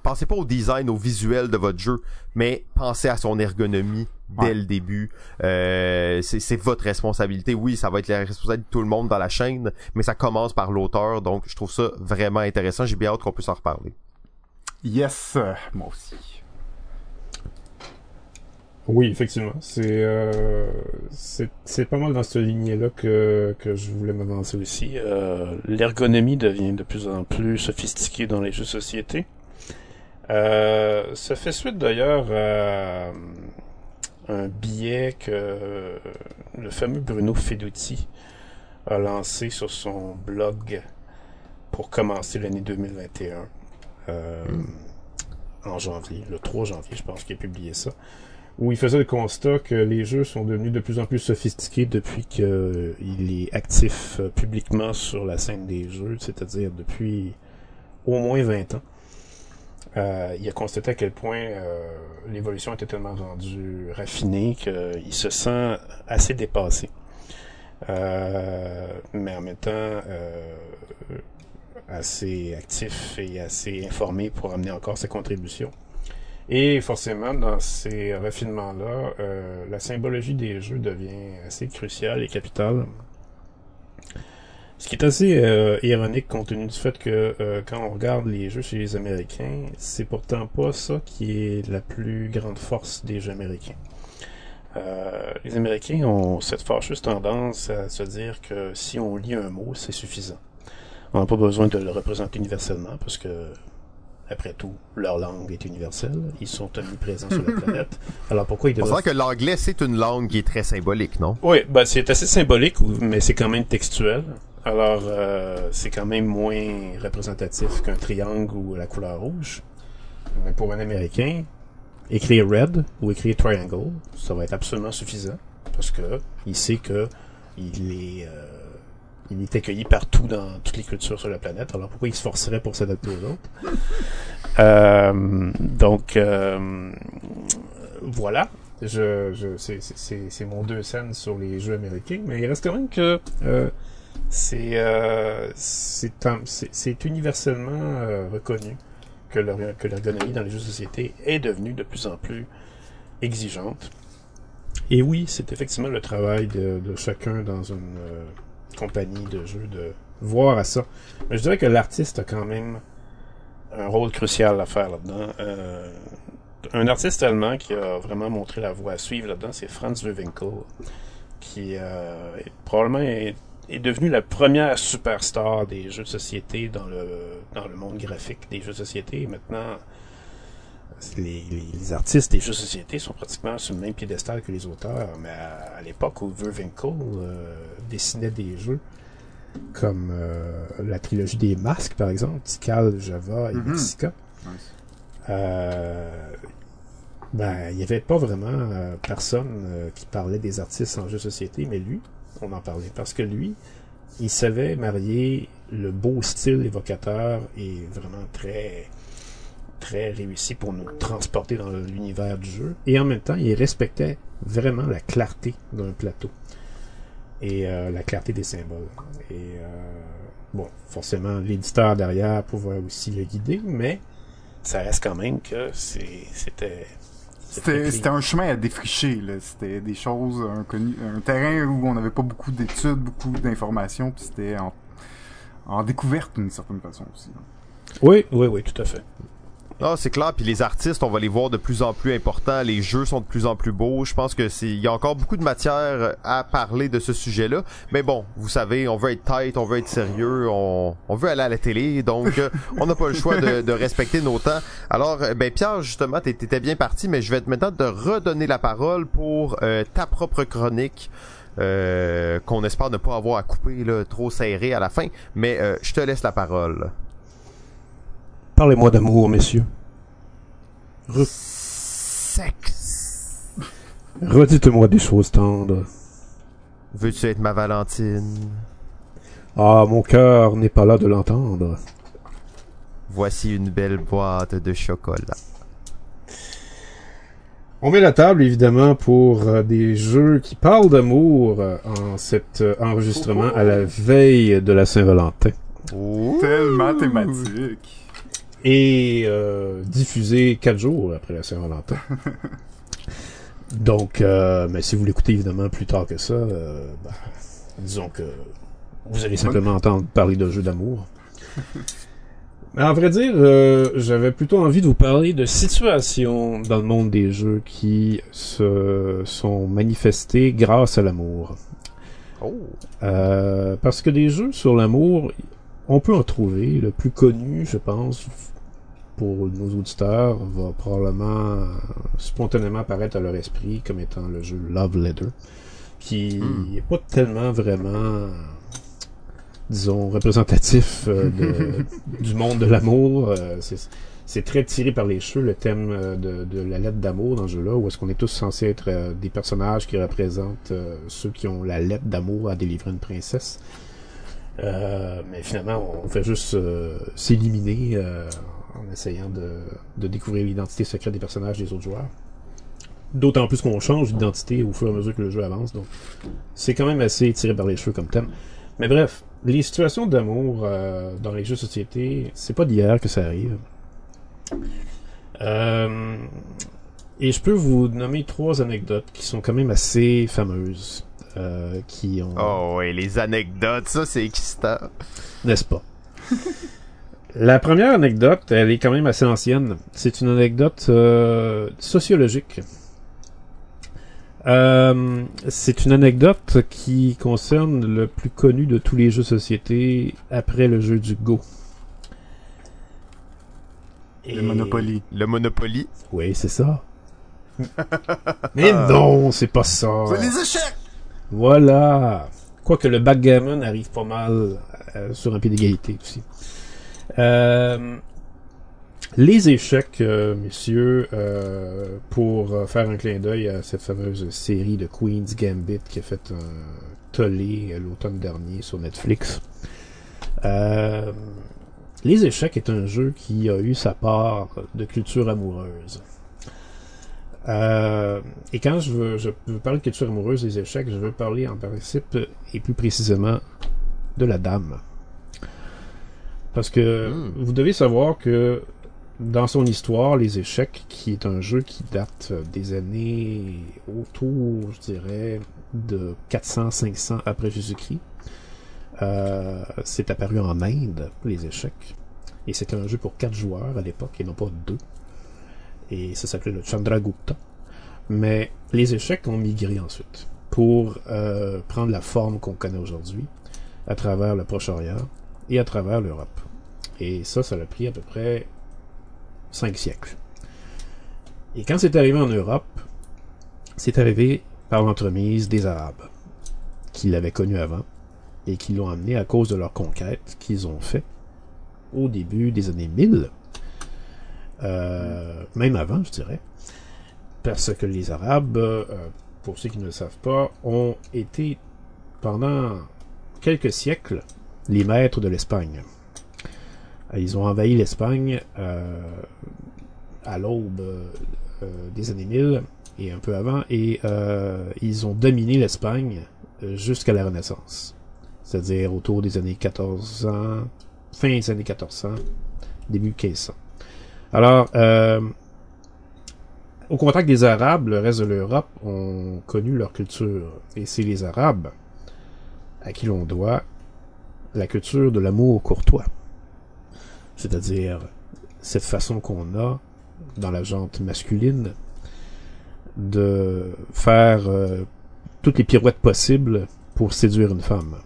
pensez pas au design, au visuel de votre jeu, mais pensez à son ergonomie dès Ouais. le début. Euh, c'est votre responsabilité. Oui, ça va être la responsabilité de tout le monde dans la chaîne, mais ça commence par l'auteur. Donc, je trouve ça vraiment intéressant. J'ai bien hâte qu'on puisse en reparler. Yes, moi aussi. Oui, effectivement. C'est euh, c'est c'est pas mal dans cette lignée-là que, que je voulais m'avancer aussi. Euh, L'ergonomie devient de plus en plus sophistiquée dans les jeux de société. Euh, ça fait suite d'ailleurs à un billet que le fameux Bruno Feduti a lancé sur son blog pour commencer l'année 2021. Euh, En janvier, le 3 janvier, je pense qu'il a publié ça où il faisait le constat que les jeux sont devenus de plus en plus sophistiqués depuis qu'il est actif euh, publiquement sur la scène des jeux, c'est-à-dire depuis au moins 20 ans. Euh, il a constaté à quel point euh, l'évolution était tellement rendue raffinée qu'il se sent assez dépassé. Euh, mais en même temps euh, assez actif et assez informé pour amener encore sa contribution. Et forcément, dans ces raffinements-là, euh, la symbologie des jeux devient assez cruciale et capitale. Ce qui est assez euh, ironique compte tenu du fait que euh, quand on regarde les jeux chez les Américains, c'est pourtant pas ça qui est la plus grande force des jeux américains. Euh, les Américains ont cette fâcheuse tendance à se dire que si on lit un mot, c'est suffisant. On n'a pas besoin de le représenter universellement parce que après tout, leur langue est universelle. Ils sont omniprésents sur la planète. Alors pourquoi ils On devraient... sent que l'anglais, c'est une langue qui est très symbolique, non? Oui, ben c'est assez symbolique, mais c'est quand même textuel. Alors, euh, c'est quand même moins représentatif qu'un triangle ou la couleur rouge. Mais pour un Américain, écrire red ou écrire triangle, ça va être absolument suffisant parce que il sait que il est euh, il est accueilli partout dans toutes les cultures sur la planète. Alors pourquoi il se forcerait pour s'adapter aux autres? Euh, Donc euh, voilà. Je, je, c'est, mon deux scènes sur les jeux américains, mais il reste quand même que euh, c'est, euh, c'est, un- c'est, c'est universellement euh, reconnu que, l'er- que l'ergonomie dans les jeux de société est devenue de plus en plus exigeante. Et oui, c'est effectivement le travail de, chacun dans une euh, compagnie de jeux de voir à ça. Mais je dirais que l'artiste a quand même un rôle crucial à faire là-dedans. Euh, un artiste allemand qui a vraiment montré la voie à suivre là-dedans, c'est Franz Löwenkel, qui est- probablement est devenu la première superstar des jeux de société dans le dans le monde graphique des jeux de société. Et maintenant, les, les- les artistes des jeux de société sont pratiquement sur le même piédestal que les auteurs. Mais à, à l'époque où Löwenkel euh, dessinait des jeux comme euh, la trilogie des masques, par exemple, Tikal, Java et Mhm. Mexica, Nice. Euh, ben, il n'y avait pas vraiment personne qui parlait des artistes en jeu de société, mais lui, on en parlait. Parce que lui, il savait marier le beau style évocateur et vraiment très très réussi pour nous transporter dans l'univers du jeu. Et en même temps, il respectait vraiment la clarté d'un plateau et euh, la clarté des symboles. Et euh, bon, forcément, l'éditeur derrière pouvait aussi le guider, mais ça reste quand même que c'était C'était un chemin à défricher. C'était des choses inconnues, un terrain où on n'avait pas beaucoup d'études, beaucoup d'informations, puis c'était en, en découverte d'une certaine façon aussi. Oui, oui, oui, tout à fait. Non, c'est clair. Puis les artistes, on va les voir de plus en plus importants. Les jeux sont de plus en plus beaux. Je pense que c'est, il y a encore beaucoup de matière à parler de ce sujet-là. Mais bon, vous savez, on veut être tight, on veut être sérieux, on, veut aller à la télé, donc euh, on n'a pas le choix de, respecter nos temps. Alors, euh, ben Pierre, justement, t'é- t'étais bien parti, mais je vais te maintenant te redonner la parole pour euh, ta propre chronique. euh, qu'on espère ne pas avoir à couper là, trop serré à la fin, mais euh, je te laisse la parole. Parlez-moi d'amour, messieurs. Sexe. Redites-moi des choses tendres. Veux-tu être ma Valentine? Ah, mon cœur n'est pas là de l'entendre. Voici une belle boîte de chocolat. On met la table, évidemment, pour euh, des jeux qui parlent d'amour euh, en cet euh, enregistrement à la veille de la Saint-Valentin. Tellement thématique. Et euh, diffusé quatre jours après la Saint-Valentin. Donc, euh, mais si vous l'écoutez évidemment plus tard que ça, euh, bah, disons que vous allez simplement entendre parler de jeux d'amour. Mais à vrai dire, euh, j'avais plutôt envie de vous parler de situations dans le monde des jeux qui se sont manifestées grâce à l'amour. Oh. Euh, parce que des jeux sur l'amour, on peut en trouver. Le plus connu, je pense, pour nos auditeurs, va probablement euh, spontanément apparaître à leur esprit comme étant le jeu Love Letter, qui Hmm. n'est pas tellement vraiment, disons, représentatif euh, de- du monde de l'amour. Euh, c'est- très tiré par les cheveux le thème de, de la lettre d'amour dans ce jeu-là, où est-ce qu'on est tous censés être euh, des personnages qui représentent ceux qui ont la lettre d'amour à délivrer une princesse. Mais finalement, on fait juste s'éliminer en essayant de, de découvrir l'identité secrète des personnages des autres joueurs. D'autant plus qu'on change d'identité au fur et à mesure que le jeu avance, donc c'est quand même assez tiré par les cheveux comme thème. Mais bref, les situations d'amour euh, dans les jeux de société, c'est pas d'hier que ça arrive. Euh, et je peux vous nommer trois anecdotes qui sont quand même assez fameuses, euh, qui ont Oh, ouais, les anecdotes, ça, c'est excitant. n'est-ce pas? La première anecdote, elle est quand même assez ancienne. C'est une anecdote euh, sociologique. Euh, c'est une anecdote qui concerne le plus connu de tous les jeux de société après le jeu du Go. Le Et- Monopoly. Le Monopoly. Oui, c'est ça. Mais non, c'est pas ça. C'est les échecs! Voilà. Quoique le backgammon arrive pas mal euh, sur un pied d'égalité aussi. Euh, les échecs, euh, messieurs, euh, pour faire un clin d'œil à cette fameuse série de Queen's Gambit qui a fait un tollé l'automne dernier sur Netflix. Les échecs est un jeu qui a eu sa part de culture amoureuse. Et quand je veux, je veux parler de culture amoureuse des échecs, je veux parler en principe et plus précisément de la dame. Parce que Mm. vous devez savoir que dans son histoire, les échecs, qui est un jeu qui date des années autour, je dirais, de 400-500 après Jésus-Christ, euh, c'est apparu en Inde, les échecs. Et c'était un jeu pour quatre joueurs à l'époque et non pas deux. Et ça s'appelait le Chandragupta. Mais les échecs ont migré ensuite pour euh, prendre la forme qu'on connaît aujourd'hui à travers le Proche-Orient et à travers l'Europe. Et ça, ça a pris à peu près cinq siècles. Et quand c'est arrivé en Europe, c'est arrivé par l'entremise des Arabes, qui l'avaient connu avant et qui l'ont amené à cause de leur conquête qu'ils ont fait au début des années 1000. euh, même avant, je dirais, parce que les Arabes, euh, pour ceux qui ne le savent pas, ont été pendant quelques siècles les maîtres de l'Espagne. Euh, Ils ont envahi l'Espagne euh, à l'aube euh, des années 1000 et un peu avant, et ils ont dominé l'Espagne jusqu'à la Renaissance. C'est-à-dire autour des années 1400, fin des années 1400, début 1500. Alors, euh, au contact des Arabes, le reste de l'Europe ont connu leur culture. Et c'est les Arabes à qui l'on doit la culture de l'amour courtois. C'est-à-dire cette façon qu'on a dans la jante masculine de faire euh, toutes les pirouettes possibles pour séduire une femme.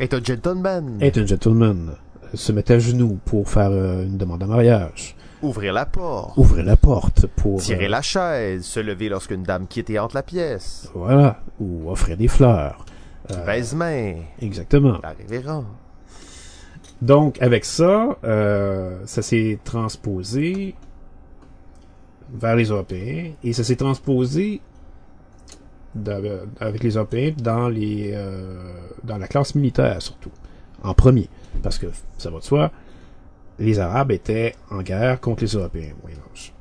Est un gentleman. Être un gentleman, se mettre à genoux pour faire euh, une demande en mariage, Ouvrir la porte. ouvrir la porte pour Tirer euh, la chaise. Se lever lorsqu'une dame quitte et entre la pièce. voilà, ou offrir des fleurs. Baise-main. exactement. La révérend. Donc, avec ça, euh, ça s'est transposé vers les Européens et ça s'est transposé avec les Européens dans les euh, dans la classe militaire surtout en premier. Parce que ça va de soi les Arabes étaient en guerre contre les Européens au Moyen Âge.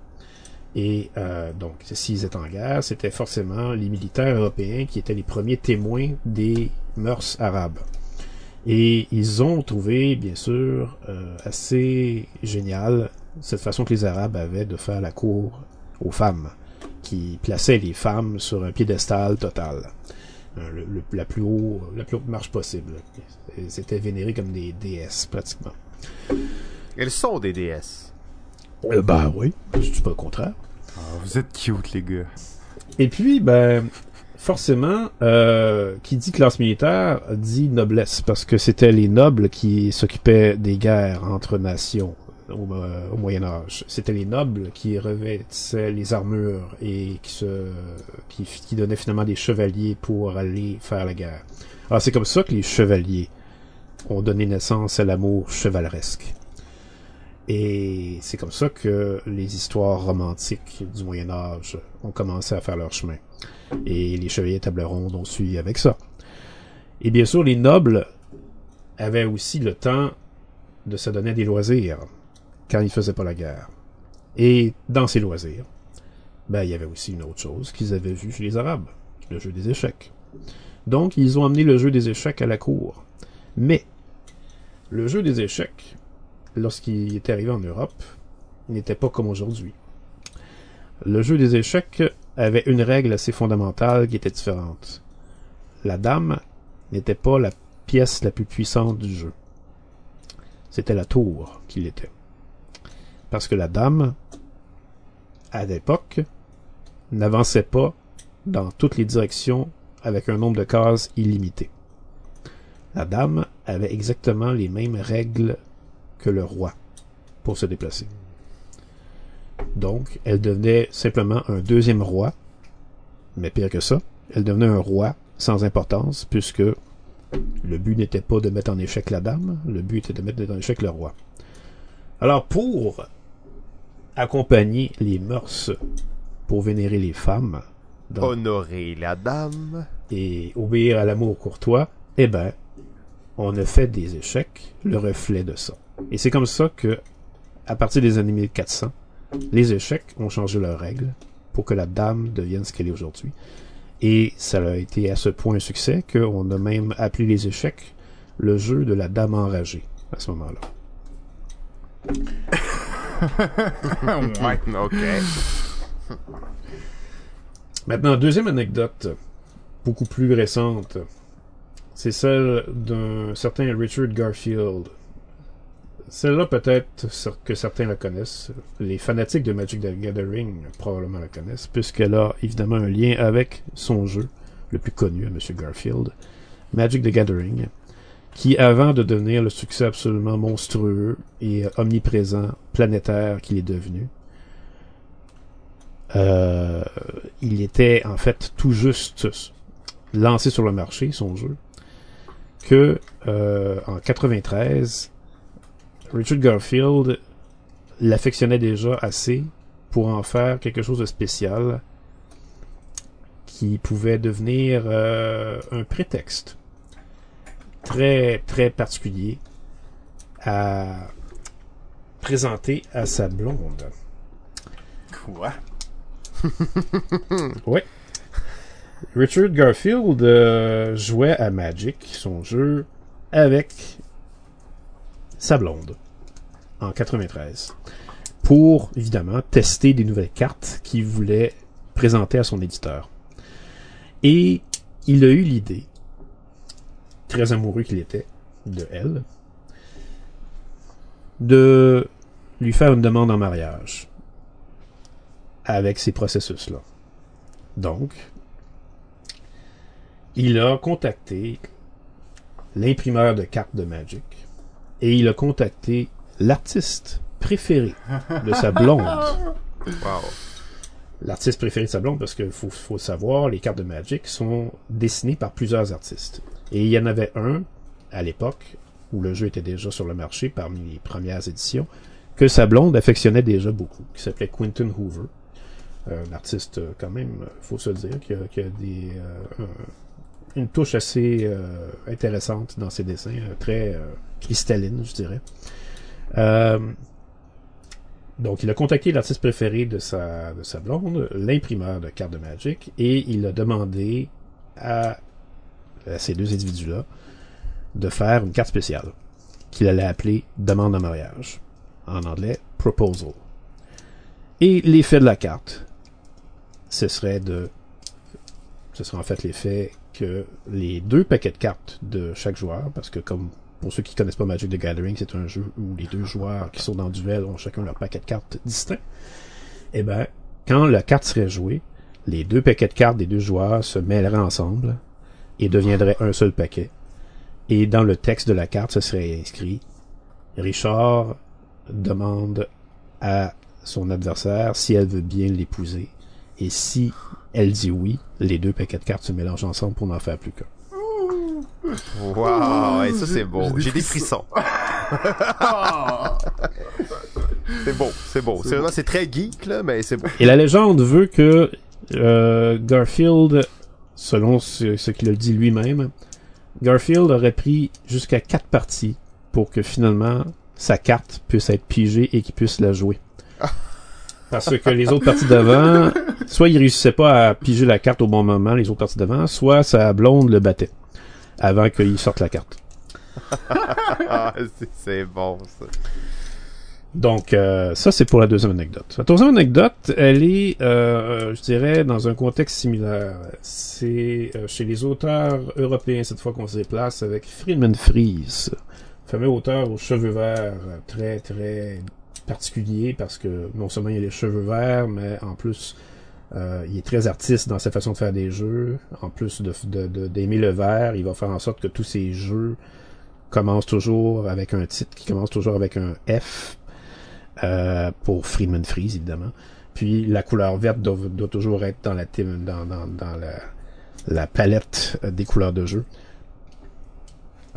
Et euh, donc s'ils étaient en guerre c'était forcément les militaires européens qui étaient les premiers témoins des mœurs arabes et ils ont trouvé, bien sûr, euh, assez génial cette façon que les Arabes avaient de faire la cour aux femmes, qui plaçaient les femmes sur un piédestal total, Euh, le, le- la plus haut, la plus haute marche possible. Elles étaient vénérées comme des déesses pratiquement. Elles sont des déesses. Euh, ben oui, je dis pas le contraire. Ah, vous êtes cute, les gars. Et puis, ben, forcément, euh, qui dit classe militaire dit noblesse, parce que c'était les nobles qui s'occupaient des guerres entre nations au, euh, Moyen Âge. C'était les nobles qui revêtissaient les armures et qui se, qui, qui donnaient finalement des chevaliers pour aller faire la guerre. Alors c'est comme ça que les chevaliers ont donné naissance à l'amour chevaleresque. Et c'est comme ça que les histoires romantiques du Moyen Âge ont commencé à faire leur chemin. Et les chevaliers table ronde ont suivi avec ça. Et bien sûr, les nobles avaient aussi le temps de se donner des loisirs quand ils faisaient pas la guerre. Et dans ces loisirs, ben, il y avait aussi une autre chose qu'ils avaient vue chez les Arabes, le jeu des échecs. Donc, ils ont amené le jeu des échecs à la cour. Mais, le jeu des échecs, lorsqu'il est arrivé en Europe, n'était pas comme aujourd'hui. Le jeu des échecs avait une règle assez fondamentale qui était différente. La dame n'était pas la pièce la plus puissante du jeu. C'était la tour qui l'était. Parce que la dame, à l'époque, n'avançait pas dans toutes les directions avec un nombre de cases illimité. La dame avait exactement les mêmes règles que le roi pour se déplacer. Donc, elle devenait simplement un deuxième roi, mais pire que ça, elle devenait un roi sans importance, puisque le but n'était pas de mettre en échec la dame, le but était de mettre en échec le roi. Alors, pour accompagner les mœurs, pour vénérer les femmes, dans- Honorer la dame. et obéir à l'amour courtois, eh ben, on a fait des échecs le reflet de ça. Et c'est comme ça que, à partir des années 1400, les échecs ont changé leurs règles pour que la dame devienne ce qu'elle est aujourd'hui. Et ça a été à ce point un succès qu'on a même appelé les échecs le jeu de la dame enragée à ce moment-là. ouais. Ok. Maintenant, deuxième anecdote, beaucoup plus récente, c'est celle d'un certain Richard Garfield. Celle-là, peut-être que certains la connaissent. Les fanatiques de Magic the Gathering probablement la connaissent, puisqu'elle a évidemment un lien avec son jeu, le plus connu à M. Garfield, Magic the Gathering, qui, avant de devenir le succès absolument monstrueux et omniprésent, planétaire qu'il est devenu, euh, il était en fait tout juste lancé sur le marché, son jeu, que euh, en 93, Richard Garfield l'affectionnait déjà assez pour en faire quelque chose de spécial qui pouvait devenir euh, un prétexte très très particulier à présenter à sa blonde. Quoi? Ouais. Richard Garfield euh, jouait à Magic, son jeu, avec sa blonde en 93 pour évidemment tester des nouvelles cartes qu'il voulait présenter à son éditeur. Et il a eu l'idée, très amoureux qu'il était de elle, de lui faire une demande en mariage avec ces processus-là. Donc, il a contacté l'imprimeur de cartes de Magic et il a contacté l'artiste préféré de sa blonde. Wow. L'artiste préféré de sa blonde, parce qu'il faut, faut savoir, les cartes de Magic sont dessinées par plusieurs artistes. Et il y en avait un, à l'époque, où le jeu était déjà sur le marché parmi les premières éditions, que sa blonde affectionnait déjà beaucoup, qui s'appelait Quentin Hoover. Un artiste, euh, quand même, faut se le dire, qui a, qui a des, euh, un- une touche assez euh, intéressante dans ses dessins, très euh, cristalline, je dirais. Euh, donc, il a contacté l'artiste préféré de sa, de sa blonde, l'imprimeur de cartes de Magic, et il a demandé à, à ces deux individus-là de faire une carte spéciale qu'il allait appeler Demande en mariage. En anglais, Proposal. Et l'effet de la carte, ce serait de. Ce serait en fait l'effet que les deux paquets de cartes de chaque joueur, parce que comme pour ceux qui connaissent pas Magic the Gathering, c'est un jeu où les deux joueurs qui sont dans le duel ont chacun leur paquet de cartes distinct. Eh ben, quand la carte serait jouée, les deux paquets de cartes des deux joueurs se mêleraient ensemble et deviendraient un seul paquet. Et dans le texte de la carte, ce serait inscrit Richard demande à son adversaire si elle veut bien l'épouser. Et si elle dit oui, les deux paquets de cartes se mélangent ensemble pour n'en faire plus qu'un. Wow, hey, ça c'est beau. j'ai des des frissons. c'est beau, c'est beau. C'est vraiment, c'est très geek là, mais c'est beau. Et la légende veut que euh, Garfield, selon ce, ce qu'il a dit lui-même, Garfield aurait pris jusqu'à quatre parties pour que finalement sa carte puisse être pigée et qu'il puisse la jouer. Parce que les autres parties d'avant, soit il réussissait pas à piger la carte au bon moment, les autres parties d'avant, soit sa blonde le battait avant qu'il sorte la carte. Ah, c'est- bon ça. Donc, euh, ça, c'est pour la deuxième anecdote. La troisième anecdote, elle est, euh, je dirais, dans un contexte similaire. C'est euh, chez les auteurs européens, cette fois qu'on se déplace, avec Friedman Fries, fameux auteur aux cheveux verts, euh, très, très particulier, parce que non seulement il a les cheveux verts, mais en plus, euh, il est très artiste dans sa façon de faire des jeux. En plus de de- de- d'aimer le vert, il va faire en sorte que tous ses jeux commencent toujours avec un titre qui commence toujours avec un F euh, pour Friedman Freeze, évidemment. Puis la couleur verte doit, doit toujours être dans la dans, la, palette euh, des couleurs de jeu.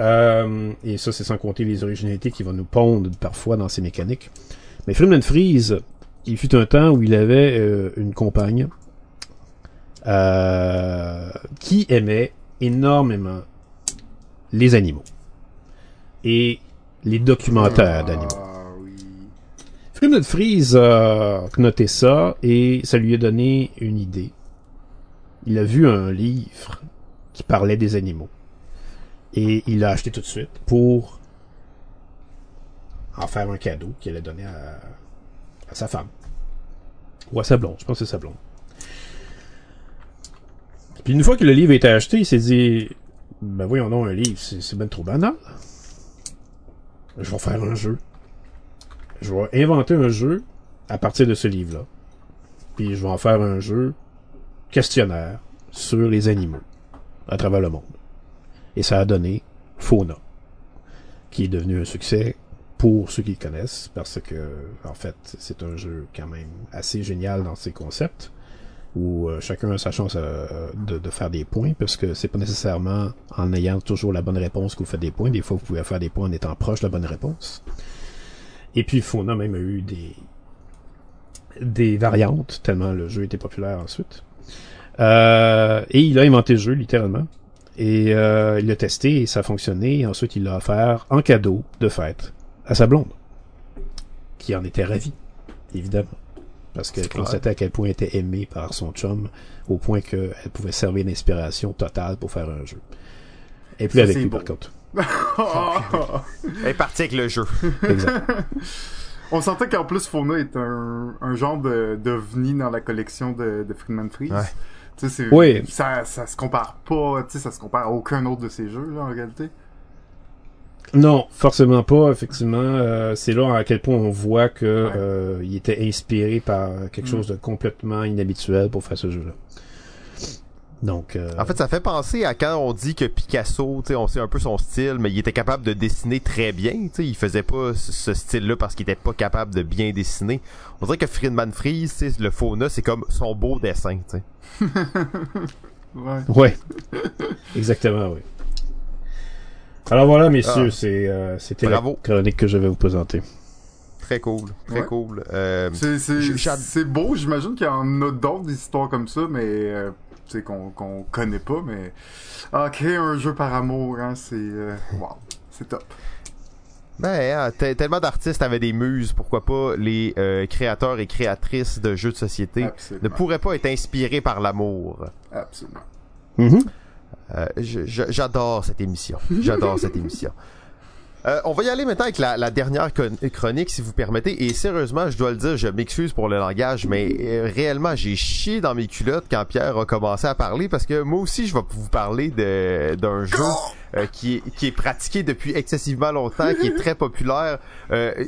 Euh, et ça, c'est sans compter les originalités qui vont nous pondre parfois dans ces mécaniques. Mais Friedman Freeze, il fut un temps où il avait euh, une compagne euh, qui aimait énormément les animaux et les documentaires d'animaux. Ah oui. Freeman Freeze a noté ça et ça lui a donné une idée. Il a vu un livre qui parlait des animaux. Et il l'a acheté tout de suite pour en faire un cadeau qu'il allait donner à, à sa femme. Ou à sa blonde, je pense que c'est sa blonde. Puis une fois que le livre a été acheté, il s'est dit Ben voyons non, un livre, c'est ben trop banal. Je vais faire un jeu. Je vais inventer un jeu à partir de ce livre-là. Puis je vais en faire un jeu questionnaire sur les animaux à travers le monde. Et ça a donné Fauna, qui est devenu un succès pour ceux qui le connaissent, parce que en fait c'est un jeu quand même assez génial dans ses concepts, où euh, chacun a sa chance euh, de, faire des points, parce que c'est pas nécessairement en ayant toujours la bonne réponse que vous faites des points. Des fois vous pouvez faire des points en étant proche de la bonne réponse. Et puis Fauna même a eu des des variantes, tellement le jeu était populaire ensuite. Euh, et il a inventé le jeu, littéralement. Et euh, il l'a testé et ça a fonctionné. Et ensuite, il l'a offert en cadeau de fête à sa blonde. Qui en était ravie, évidemment. Parce qu'elle constatait à quel point elle était aimée par son chum, au point qu'elle pouvait servir d'inspiration totale pour faire un jeu. Et plus Ça, avec lui, beau. par contre. Elle est partie avec le jeu. Exact. On sentait qu'en plus Fauna est un, un genre de d'ovni dans la collection de, de Friedman Freeze. Ouais. Tu sais, c'est, Oui. ça, ça se compare pas, tu sais, ça se compare à aucun autre de ces jeux, là, en réalité. Non, forcément pas. Effectivement, euh, c'est là à quel point on voit que Ouais. euh, il était inspiré par quelque Mm. chose de complètement inhabituel pour faire ce jeu-là. Donc, euh, En fait, ça fait penser à quand on dit que Picasso, tu sais, on sait un peu son style, mais il était capable de dessiner très bien. Tu sais, il faisait pas ce- style-là parce qu'il était pas capable de bien dessiner. On dirait que Friedman sais, le fauna, c'est comme son beau dessin. Ouais, exactement, oui. Alors voilà, messieurs, Ah. c'est euh, c'était la chronique que je vais vous présenter. Très cool, très Ouais. cool. Euh, C'est, beau, j'imagine qu'il y en a d'autres des histoires comme ça, mais, euh, tu sais, qu'on, qu'on connaît pas, mais, ah, créer un jeu par amour, hein, c'est, euh, wow, c'est top. Ben, hein, te- tellement d'artistes avaient des muses, pourquoi pas les euh, créateurs et créatrices de jeux de société Absolument. ne pourraient pas être inspirés par l'amour. Absolument. Je- je- J'adore cette émission. J'adore cette émission. Euh, on va y aller maintenant avec la, dernière chronique, si vous permettez. Et sérieusement, je dois le dire, je m'excuse pour le langage, mais euh, réellement, j'ai chié dans mes culottes quand Pierre a commencé à parler, parce que moi aussi, je vais vous parler d'un jeu euh, qui, est, qui est pratiqué depuis excessivement longtemps, qui est très populaire.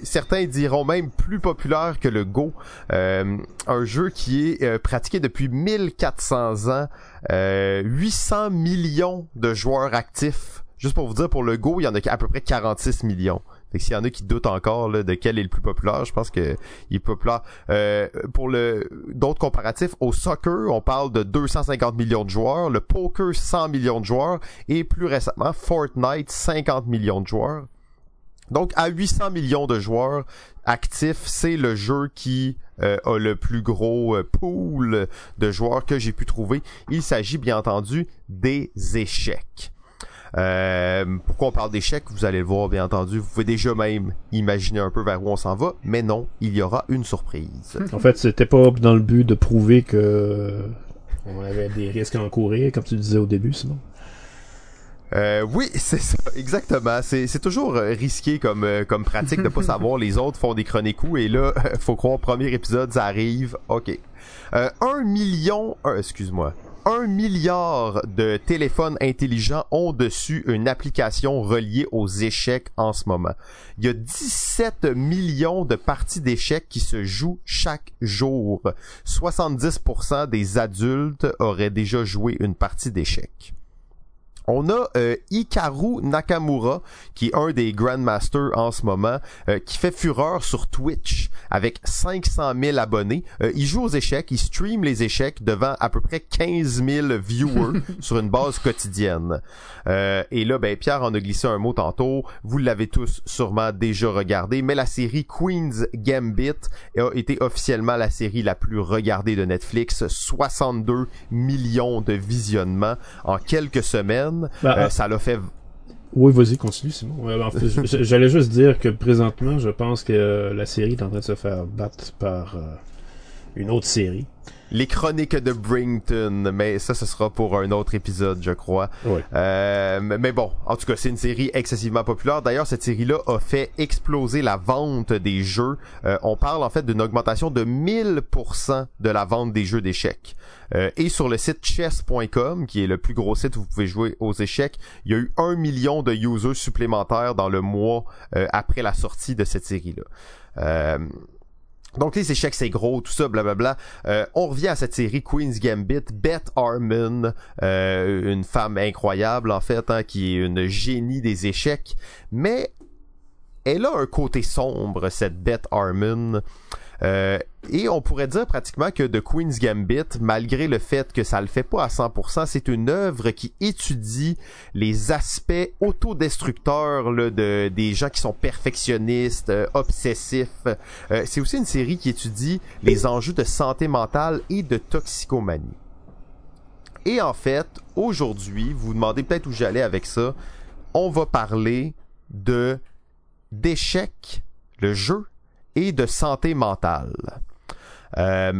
Certains diront même plus populaire que le Go. Un jeu qui est pratiqué depuis 1400 ans. Euh, 800 millions de joueurs actifs. Juste pour vous dire, pour le Go, il y en a à peu près 46 millions. Fait s'il y en a qui doutent encore de quel est le plus populaire, je pense que il est populaire. Euh, pour le d'autres comparatifs, au soccer, on parle de 250 millions de joueurs, le poker 100 millions de joueurs et plus récemment Fortnite 50 millions de joueurs. Donc à 800 millions de joueurs actifs, c'est le jeu qui euh, a le plus gros euh, pool de joueurs que j'ai pu trouver. Il s'agit bien entendu des échecs. Euh, pourquoi on parle d'échecs? Vous allez le voir bien entendu. Vous pouvez déjà même imaginer un peu vers où on s'en va, mais non, il y aura une surprise. En fait, c'était pas dans le but de prouver que on avait des risques à encourir, comme tu disais au début, Simon. Euh, oui, c'est ça, exactement. C'est, c'est toujours euh, risqué comme, euh, comme pratique de pas savoir les autres font des chroniques et là, faut croire premier épisode, ça arrive. Ok. Euh, un million, euh, excuse-moi, un milliard de téléphones intelligents ont dessus une application reliée aux échecs en ce moment. Il y a 17 millions de parties d'échecs qui se jouent chaque jour. 70% des adultes auraient déjà joué une partie d'échecs. On a euh, Hikaru Nakamura, qui est un des Grandmasters en ce moment, euh, qui fait fureur sur Twitch avec 500 000 abonnés. Euh, il joue aux échecs, il stream les échecs devant à peu près 15 000 viewers sur une base quotidienne. Euh, et là, ben, Pierre en a glissé un mot tantôt. Vous l'avez tous sûrement déjà regardé, mais la série Queen's Gambit a été officiellement la série la plus regardée de Netflix. 62 millions de visionnements en quelques semaines. Bah, Euh, ah. ça l'a fait Oui, vas-y, continue, Simon. Euh, en fait, j- J'allais juste dire que présentement, je pense que euh, la série est en train de se faire battre par euh, une autre série. les chroniques de Brington, mais ça, ce sera pour un autre épisode, je crois. Oui. Euh, mais bon, en tout cas, c'est une série excessivement populaire. D'ailleurs, cette série-là a fait exploser la vente des jeux. Euh, on parle en fait d'une augmentation de 1000% de la vente des jeux d'échecs. Euh, et sur le site chess.com, qui est le plus gros site où vous pouvez jouer aux échecs, il y a eu un million de users supplémentaires dans le mois euh, après la sortie de cette série-là. Donc les échecs c'est gros, tout ça, blablabla. Euh, on revient à cette série Queen's Gambit, Beth Harmon, euh, une femme incroyable en fait, hein, qui est une génie des échecs, mais elle a un côté sombre cette Beth Harmon. Euh, et on pourrait dire pratiquement que The Queen's Gambit, malgré le fait que ça le fait pas à 100%, c'est une œuvre qui étudie les aspects autodestructeurs là, de des gens qui sont perfectionnistes, euh, obsessifs. Euh, c'est aussi une série qui étudie les enjeux de santé mentale et de toxicomanie. Et en fait, aujourd'hui, vous vous demandez peut-être où j'allais avec ça. On va parler de d'échecs, le jeu, et de santé mentale. Euh,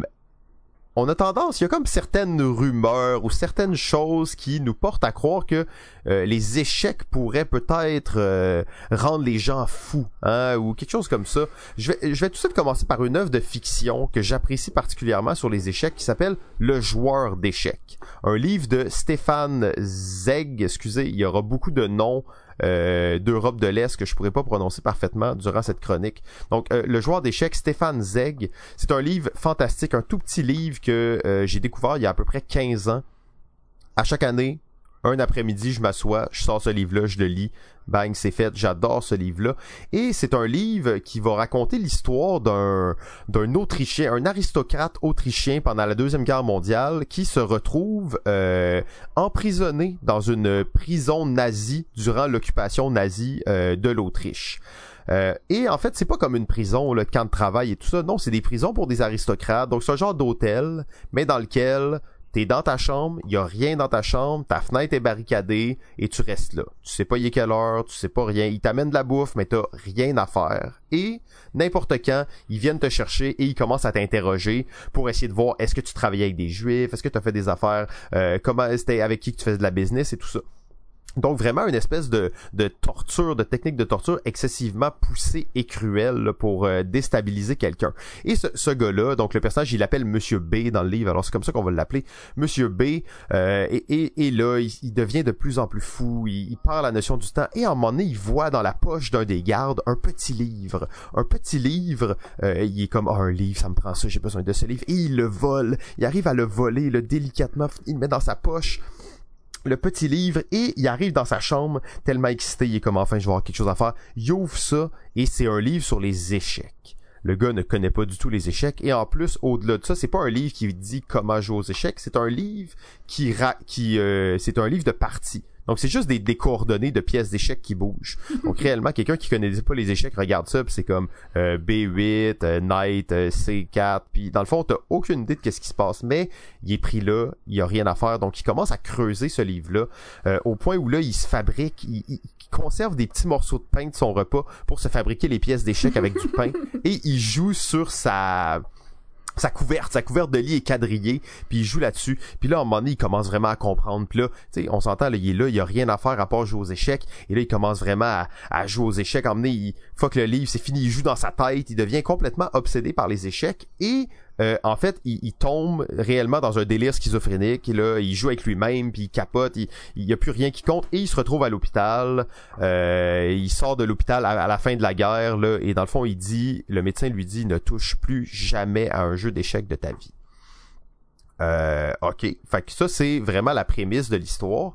on a tendance, il y a comme certaines rumeurs ou certaines choses qui nous portent à croire que euh, les échecs pourraient peut-être euh, rendre les gens fous, hein, ou quelque chose comme ça. Je vais, je vais tout de suite commencer par une œuvre de fiction que j'apprécie particulièrement sur les échecs qui s'appelle Le joueur d'échecs. Un livre de Stéphane Zeg, excusez, il y aura beaucoup de noms euh, d'Europe de l'Est que je pourrais pas prononcer parfaitement durant cette chronique. Donc, euh, le joueur d'échecs Stéphane Zeg, c'est un livre fantastique, un tout petit livre que euh, j'ai découvert il y a à peu près 15 ans. À chaque année, un après-midi, je m'assois, je sors ce livre-là, je le lis, bang, c'est fait, j'adore ce livre-là. Et c'est un livre qui va raconter l'histoire d'un, d'un Autrichien, un aristocrate autrichien pendant la Deuxième Guerre mondiale qui se retrouve euh, emprisonné dans une prison nazie durant l'occupation nazie euh, de l'Autriche. Euh, et en fait, c'est pas comme une prison, le camp de travail et tout ça. Non, c'est des prisons pour des aristocrates. Donc, c'est un genre d'hôtel, mais dans lequel T'es dans ta chambre, il y a rien dans ta chambre, ta fenêtre est barricadée et tu restes là. Tu sais pas il est quelle heure, tu sais pas rien. Ils t'amènent de la bouffe, mais t'as rien à faire. Et n'importe quand, ils viennent te chercher et ils commencent à t'interroger pour essayer de voir est-ce que tu travaillais avec des juifs, est-ce que tu as fait des affaires, euh, comment c'était avec qui que tu faisais de la business et tout ça. Donc vraiment une espèce de, de torture, de technique de torture excessivement poussée et cruelle pour euh, déstabiliser quelqu'un. Et ce, ce gars-là, donc le personnage, il l'appelle Monsieur B dans le livre, alors c'est comme ça qu'on va l'appeler. Monsieur B, euh, et, et, et, là, il, devient de plus en plus fou, il, il perd la notion du temps, et à un moment donné, il voit dans la poche d'un des gardes un petit livre. Un petit livre, euh, il est comme, oh, un livre, ça me prend ça, j'ai besoin de ce livre, et il le vole. Il arrive à le voler, le délicatement, il le met dans sa poche le petit livre et il arrive dans sa chambre tellement excité, il est comme enfin je vais avoir quelque chose à faire. Il ouvre ça et c'est un livre sur les échecs. Le gars ne connaît pas du tout les échecs et en plus au-delà de ça, c'est pas un livre qui dit comment jouer aux échecs, c'est un livre qui qui euh, c'est un livre de partie. Donc c'est juste des, des, coordonnées de pièces d'échecs qui bougent. Donc réellement, quelqu'un qui connaît pas les échecs regarde ça, puis c'est comme euh, B8, euh, Knight, euh, C4, puis dans le fond, t'as aucune idée de qu'est-ce qui se passe, mais il est pris là, il y a rien à faire, donc il commence à creuser ce livre-là, au point où là, il se fabrique, il, il, conserve des petits morceaux de pain de son repas pour se fabriquer les pièces d'échecs avec du pain, et il joue sur sa sa couverte, sa couverte de lit est quadrillée, puis il joue là-dessus. Puis là, à un moment donné, il commence vraiment à comprendre. Puis là, tu sais, on s'entend, là, il est là, il a rien à faire à part jouer aux échecs. Et là, il commence vraiment à, à jouer aux échecs. À un moment donné, il fuck le livre, c'est fini, il joue dans sa tête, il devient complètement obsédé par les échecs. Et euh, en fait, il, tombe réellement dans un délire schizophrénique. Là, il joue avec lui-même, puis il capote, il, il y a plus rien qui compte, et il se retrouve à l'hôpital. Euh, il sort de l'hôpital à, la fin de la guerre, là, et dans le fond, il dit, le médecin lui dit, ne touche plus jamais à un jeu d'échecs de ta vie. Euh, ok, fait que ça c'est vraiment la prémisse de l'histoire.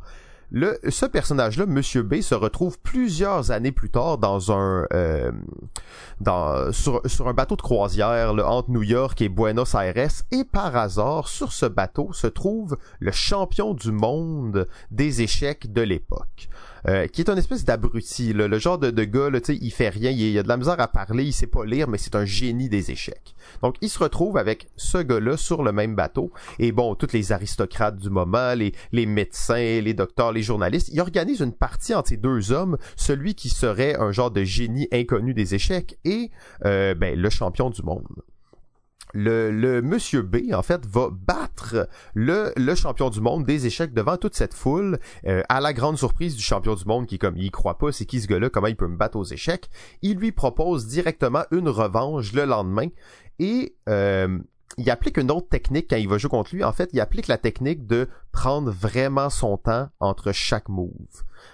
Le, ce personnage-là, Monsieur B, se retrouve plusieurs années plus tard dans un euh, sur, un bateau de croisière entre New York et Buenos Aires et par hasard sur ce bateau se trouve le champion du monde des échecs de l'époque. Euh, qui est un espèce d'abruti, le genre de, de gars, là, il fait rien, il, il a de la misère à parler, il sait pas lire, mais c'est un génie des échecs. Donc il se retrouve avec ce gars-là sur le même bateau, et bon, tous les aristocrates du moment, les, médecins, les docteurs, les journalistes, ils organisent une partie entre ces deux hommes, celui qui serait un genre de génie inconnu des échecs et euh, ben, le champion du monde le, monsieur B, en fait, va battre le, le champion du monde des échecs devant toute cette foule, euh, à la grande surprise du champion du monde qui, comme, il croit pas, c'est qui ce gars-là, comment il peut me battre aux échecs. Il lui propose directement une revanche le lendemain et euh, il applique une autre technique quand il va jouer contre lui. En fait, il applique la technique de prendre vraiment son temps entre chaque move.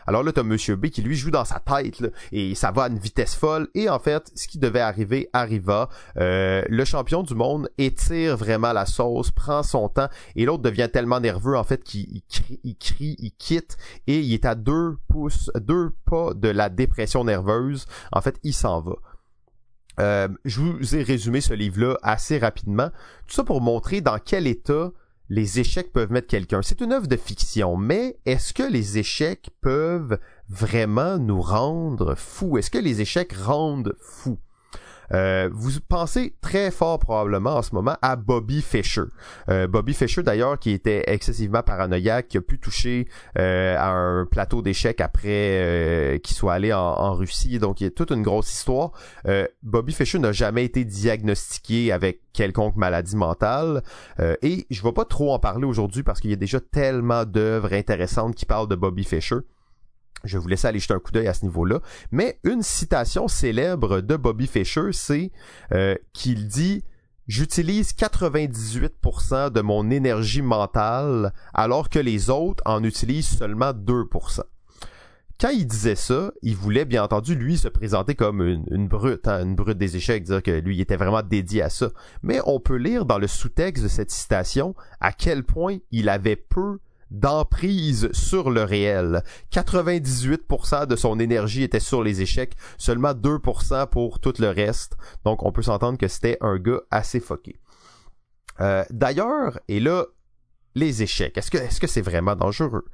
Alors là, t'as Monsieur B qui lui joue dans sa tête et ça va à une vitesse folle. Et en fait, ce qui devait arriver arriva. Euh, le champion du monde étire vraiment la sauce, prend son temps et l'autre devient tellement nerveux en fait qu'il crie, il crie, il quitte et il est à deux pouces, deux pas de la dépression nerveuse. En fait, il s'en va. Euh, je vous ai résumé ce livre-là assez rapidement. Tout ça pour montrer dans quel état les échecs peuvent mettre quelqu'un. C'est une œuvre de fiction, mais est-ce que les échecs peuvent vraiment nous rendre fous? Est-ce que les échecs rendent fous? Euh, vous pensez très fort probablement en ce moment à Bobby Fischer. Euh, Bobby Fischer d'ailleurs qui était excessivement paranoïaque, qui a pu toucher euh, à un plateau d'échecs après qu'il soit allé en, Russie. Donc il y a toute une grosse histoire. Bobby Fischer n'a jamais été diagnostiqué avec quelconque maladie mentale. et je ne vais pas trop en parler aujourd'hui parce qu'il y a déjà tellement d'œuvres intéressantes qui parlent de Bobby Fischer. Je vous laisser aller jeter un coup d'œil à ce niveau-là. Mais une citation célèbre de Bobby Fischer, c'est euh, qu'il dit J'utilise 98% de mon énergie mentale alors que les autres en utilisent seulement 2%. Quand il disait ça, il voulait bien entendu lui se présenter comme une, brute, hein, une brute des échecs, dire que lui était vraiment dédié à ça. Mais on peut lire dans le sous-texte de cette citation à quel point il avait peu d'emprise sur le réel. 98% de son énergie était sur les échecs, seulement 2% pour tout le reste. Donc on peut s'entendre que c'était un gars assez foqué. Euh, d'ailleurs, et là, les échecs, est-ce que est-ce que c'est vraiment dangereux?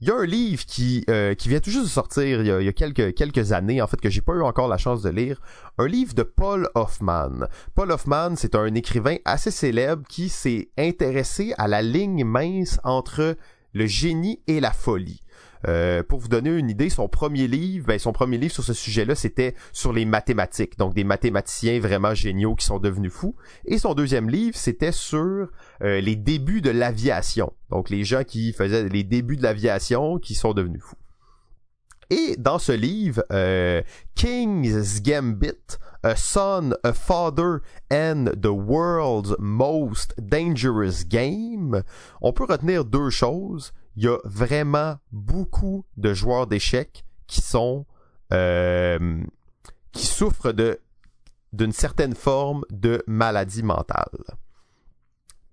Il y a un livre qui, euh, qui vient tout juste de sortir il y a, il y a quelques, quelques années, en fait, que j'ai pas eu encore la chance de lire. Un livre de Paul Hoffman. Paul Hoffman, c'est un écrivain assez célèbre qui s'est intéressé à la ligne mince entre le génie et la folie. Euh, pour vous donner une idée, son premier livre, ben, son premier livre sur ce sujet-là, c'était sur les mathématiques, donc des mathématiciens vraiment géniaux qui sont devenus fous. Et son deuxième livre, c'était sur euh, les débuts de l'aviation, donc les gens qui faisaient les débuts de l'aviation qui sont devenus fous. Et dans ce livre, euh, King's Gambit, A Son, A Father and the World's Most Dangerous Game, on peut retenir deux choses il y a vraiment beaucoup de joueurs d'échecs qui sont euh, qui souffrent d'une certaine forme de maladie mentale.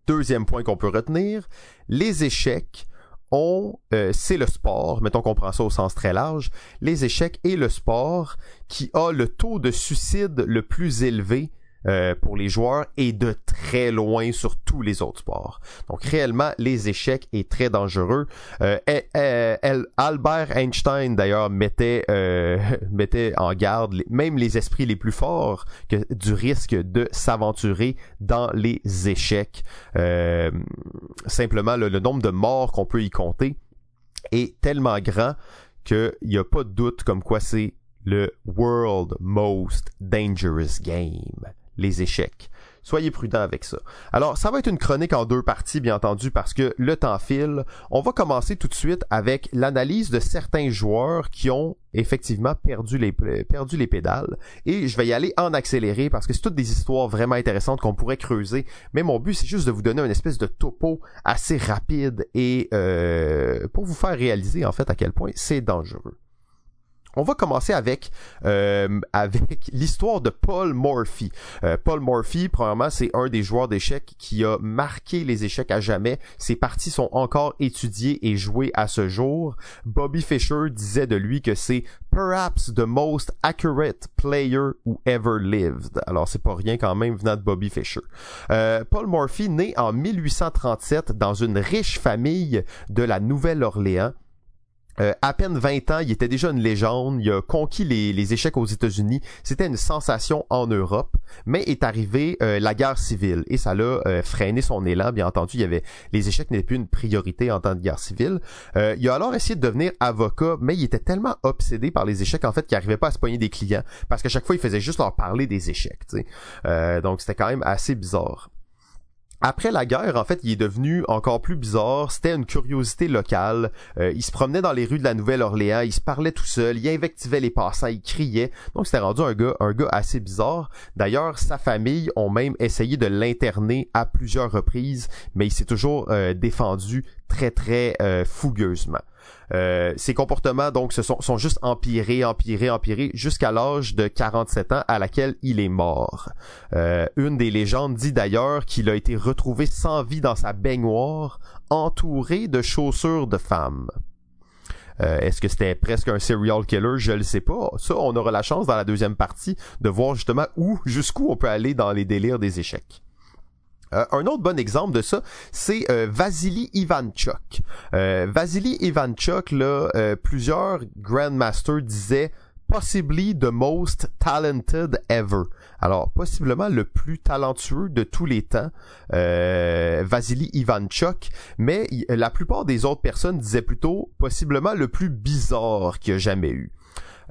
Deuxième point qu'on peut retenir, les échecs ont, euh, c'est le sport, mettons qu'on prend ça au sens très large, les échecs et le sport qui a le taux de suicide le plus élevé euh, pour les joueurs et de très loin sur tous les autres sports. Donc réellement, les échecs est très dangereux. Euh, Albert Einstein d'ailleurs mettait euh, mettait en garde même les esprits les plus forts que, du risque de s'aventurer dans les échecs. Euh, simplement, le, le nombre de morts qu'on peut y compter est tellement grand qu'il n'y a pas de doute comme quoi c'est le World Most Dangerous Game les échecs. Soyez prudents avec ça. Alors, ça va être une chronique en deux parties, bien entendu, parce que le temps file. On va commencer tout de suite avec l'analyse de certains joueurs qui ont effectivement perdu les, perdu les pédales. Et je vais y aller en accéléré parce que c'est toutes des histoires vraiment intéressantes qu'on pourrait creuser. Mais mon but, c'est juste de vous donner une espèce de topo assez rapide et euh, pour vous faire réaliser en fait à quel point c'est dangereux. On va commencer avec euh, avec l'histoire de Paul Morphy. Euh, Paul Morphy, premièrement, c'est un des joueurs d'échecs qui a marqué les échecs à jamais. Ses parties sont encore étudiées et jouées à ce jour. Bobby Fischer disait de lui que c'est perhaps the most accurate player who ever lived. Alors c'est pas rien quand même venant de Bobby Fischer. Euh, Paul Morphy, né en 1837 dans une riche famille de la Nouvelle-Orléans, euh, à peine 20 ans, il était déjà une légende. Il a conquis les, échecs aux États-Unis. C'était une sensation en Europe, mais est arrivé euh, la guerre civile et ça l'a euh, freiné son élan. Bien entendu, il y avait les échecs n'étaient plus une priorité en temps de guerre civile. il a alors essayé de devenir avocat, mais il était tellement obsédé par les échecs en fait qu'il n'arrivait pas à se poigner des clients parce qu'à chaque fois il faisait juste leur parler des échecs. donc c'était quand même assez bizarre. Après la guerre, en fait, il est devenu encore plus bizarre. C'était une curiosité locale. Euh, il se promenait dans les rues de la Nouvelle-Orléans, il se parlait tout seul, il invectivait les passants, il criait. Donc, c'était rendu un gars, un gars assez bizarre. D'ailleurs, sa famille ont même essayé de l'interner à plusieurs reprises, mais il s'est toujours euh, défendu très très euh, fougueusement. Euh, ces comportements donc se sont, sont juste empirés, empirés, empirés jusqu'à l'âge de 47 ans à laquelle il est mort. Euh, une des légendes dit d'ailleurs qu'il a été retrouvé sans vie dans sa baignoire, entouré de chaussures de femmes. Est-ce que c'était presque un serial killer? Je le sais pas. Ça, on aura la chance dans la deuxième partie de voir justement où, jusqu'où on peut aller dans les délires des échecs. Euh, un autre bon exemple de ça, c'est euh, Vasily Ivanchuk. Euh, Vasily Ivanchuk, là, euh, plusieurs Grandmasters disaient possibly the most talented ever. Alors, possiblement le plus talentueux de tous les temps, euh, Vasily Ivanchuk, mais la plupart des autres personnes disaient plutôt possiblement le plus bizarre qu'il y a jamais eu.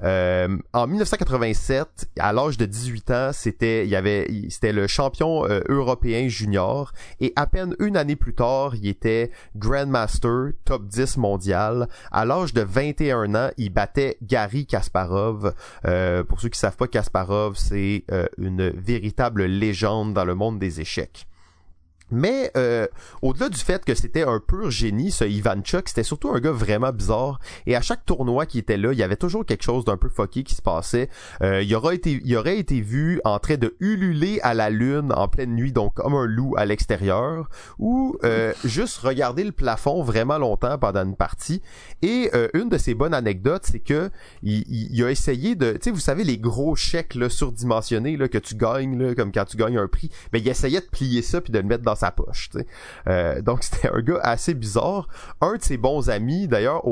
Euh, en 1987, à l'âge de 18 ans, c'était il y avait c'était le champion euh, européen junior et à peine une année plus tard, il était Grandmaster top 10 mondial. À l'âge de 21 ans, il battait Gary Kasparov. Euh, pour ceux qui savent pas, Kasparov c'est une véritable légende dans le monde des échecs. Mais euh, au-delà du fait que c'était un pur génie, ce Ivanchuk, c'était surtout un gars vraiment bizarre. Et à chaque tournoi qui était là, il y avait toujours quelque chose d'un peu fucké qui se passait. Euh, il, aurait été, il aurait été vu en train de ululer à la lune en pleine nuit, donc comme un loup à l'extérieur, ou euh, juste regarder le plafond vraiment longtemps pendant une partie. Et euh, une de ses bonnes anecdotes, c'est que il, il, a essayé de, tu sais, vous savez les gros chèques là, surdimensionnés là, que tu gagnes, là, comme quand tu gagnes un prix, mais ben, il essayait de plier ça puis de le mettre dans sa poche. Euh, donc c'était un gars assez bizarre. Un de ses bons amis, d'ailleurs,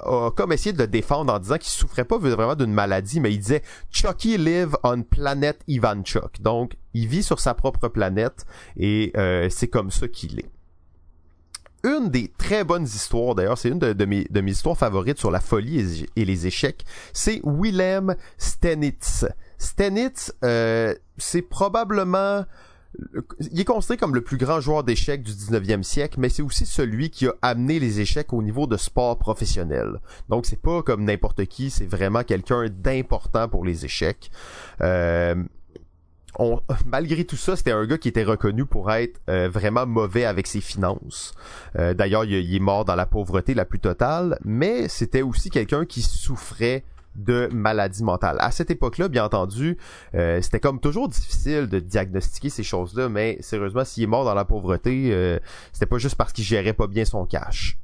a comme essayé de le défendre en disant qu'il souffrait pas vraiment d'une maladie, mais il disait Chucky live on planet Ivanchuk. Donc, il vit sur sa propre planète et euh, c'est comme ça qu'il est. Une des très bonnes histoires, d'ailleurs, c'est une de, mes, histoires favorites sur la folie et, les échecs, c'est Willem Stenitz. Stenitz, euh, c'est probablement il est considéré comme le plus grand joueur d'échecs du 19e siècle, mais c'est aussi celui qui a amené les échecs au niveau de sport professionnel. Donc c'est pas comme n'importe qui, c'est vraiment quelqu'un d'important pour les échecs. Euh, malgré tout ça, c'était un gars qui était reconnu pour être euh, vraiment mauvais avec ses finances. Euh, d'ailleurs, il, est mort dans la pauvreté la plus totale, mais c'était aussi quelqu'un qui souffrait de maladie mentale. À cette époque-là, bien entendu, euh, c'était comme toujours difficile de diagnostiquer ces choses-là, mais sérieusement, s'il est mort dans la pauvreté, euh, c'était pas juste parce qu'il gérait pas bien son cash.